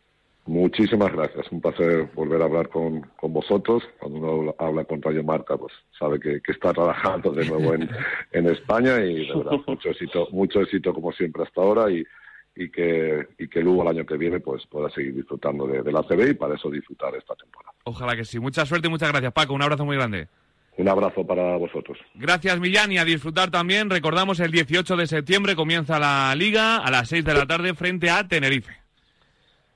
Speaker 14: Muchísimas gracias. Un placer volver a hablar con, con vosotros. Cuando uno habla con Radio Marca, pues sabe que, está trabajando de nuevo en, en, España y de verdad mucho éxito, mucho éxito como siempre hasta ahora y, y que y que luego el año que viene pues pueda seguir disfrutando de, de la CB y para eso disfrutar esta temporada.
Speaker 3: Ojalá que sí. Mucha suerte y muchas gracias, Paco. Un abrazo muy grande.
Speaker 14: Un abrazo para vosotros.
Speaker 3: Gracias, Millán, y a disfrutar también. Recordamos, el 18 de septiembre comienza la Liga a las 6 de la tarde frente a Tenerife.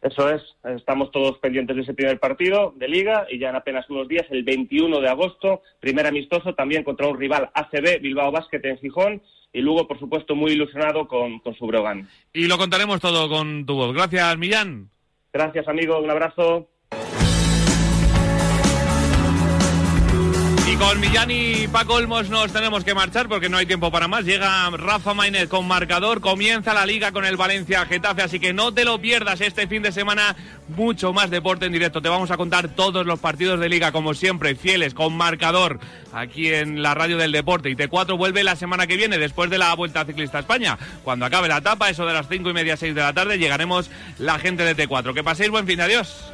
Speaker 13: Eso es, estamos todos pendientes de ese primer partido de liga y ya en apenas unos días, el 21 de agosto, primer amistoso también contra un rival ACB, Bilbao Basket en Gijón, y luego, por supuesto, muy ilusionado con, con su Brogan.
Speaker 3: Y lo contaremos todo con tu voz. Gracias, Millán.
Speaker 13: Gracias, amigo. Un abrazo.
Speaker 3: Con Millán y Paco Olmos nos tenemos que marchar porque no hay tiempo para más. Llega Rafa Maynez con marcador, comienza la liga con el Valencia Getafe, así que no te lo pierdas este fin de semana. Mucho más deporte en directo. Te vamos a contar todos los partidos de liga, como siempre, fieles, con marcador, aquí en la radio del deporte. Y T4 vuelve la semana que viene, después de la Vuelta Ciclista a España. Cuando acabe la etapa, eso de las cinco y media, seis de la tarde, llegaremos la gente de T4. Que paséis buen fin, adiós.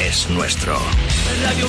Speaker 9: Es nuestro.
Speaker 10: Radio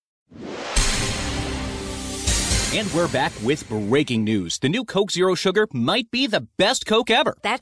Speaker 15: And we're back with breaking news. The new Coke Zero Sugar might be the best Coke ever.
Speaker 16: That's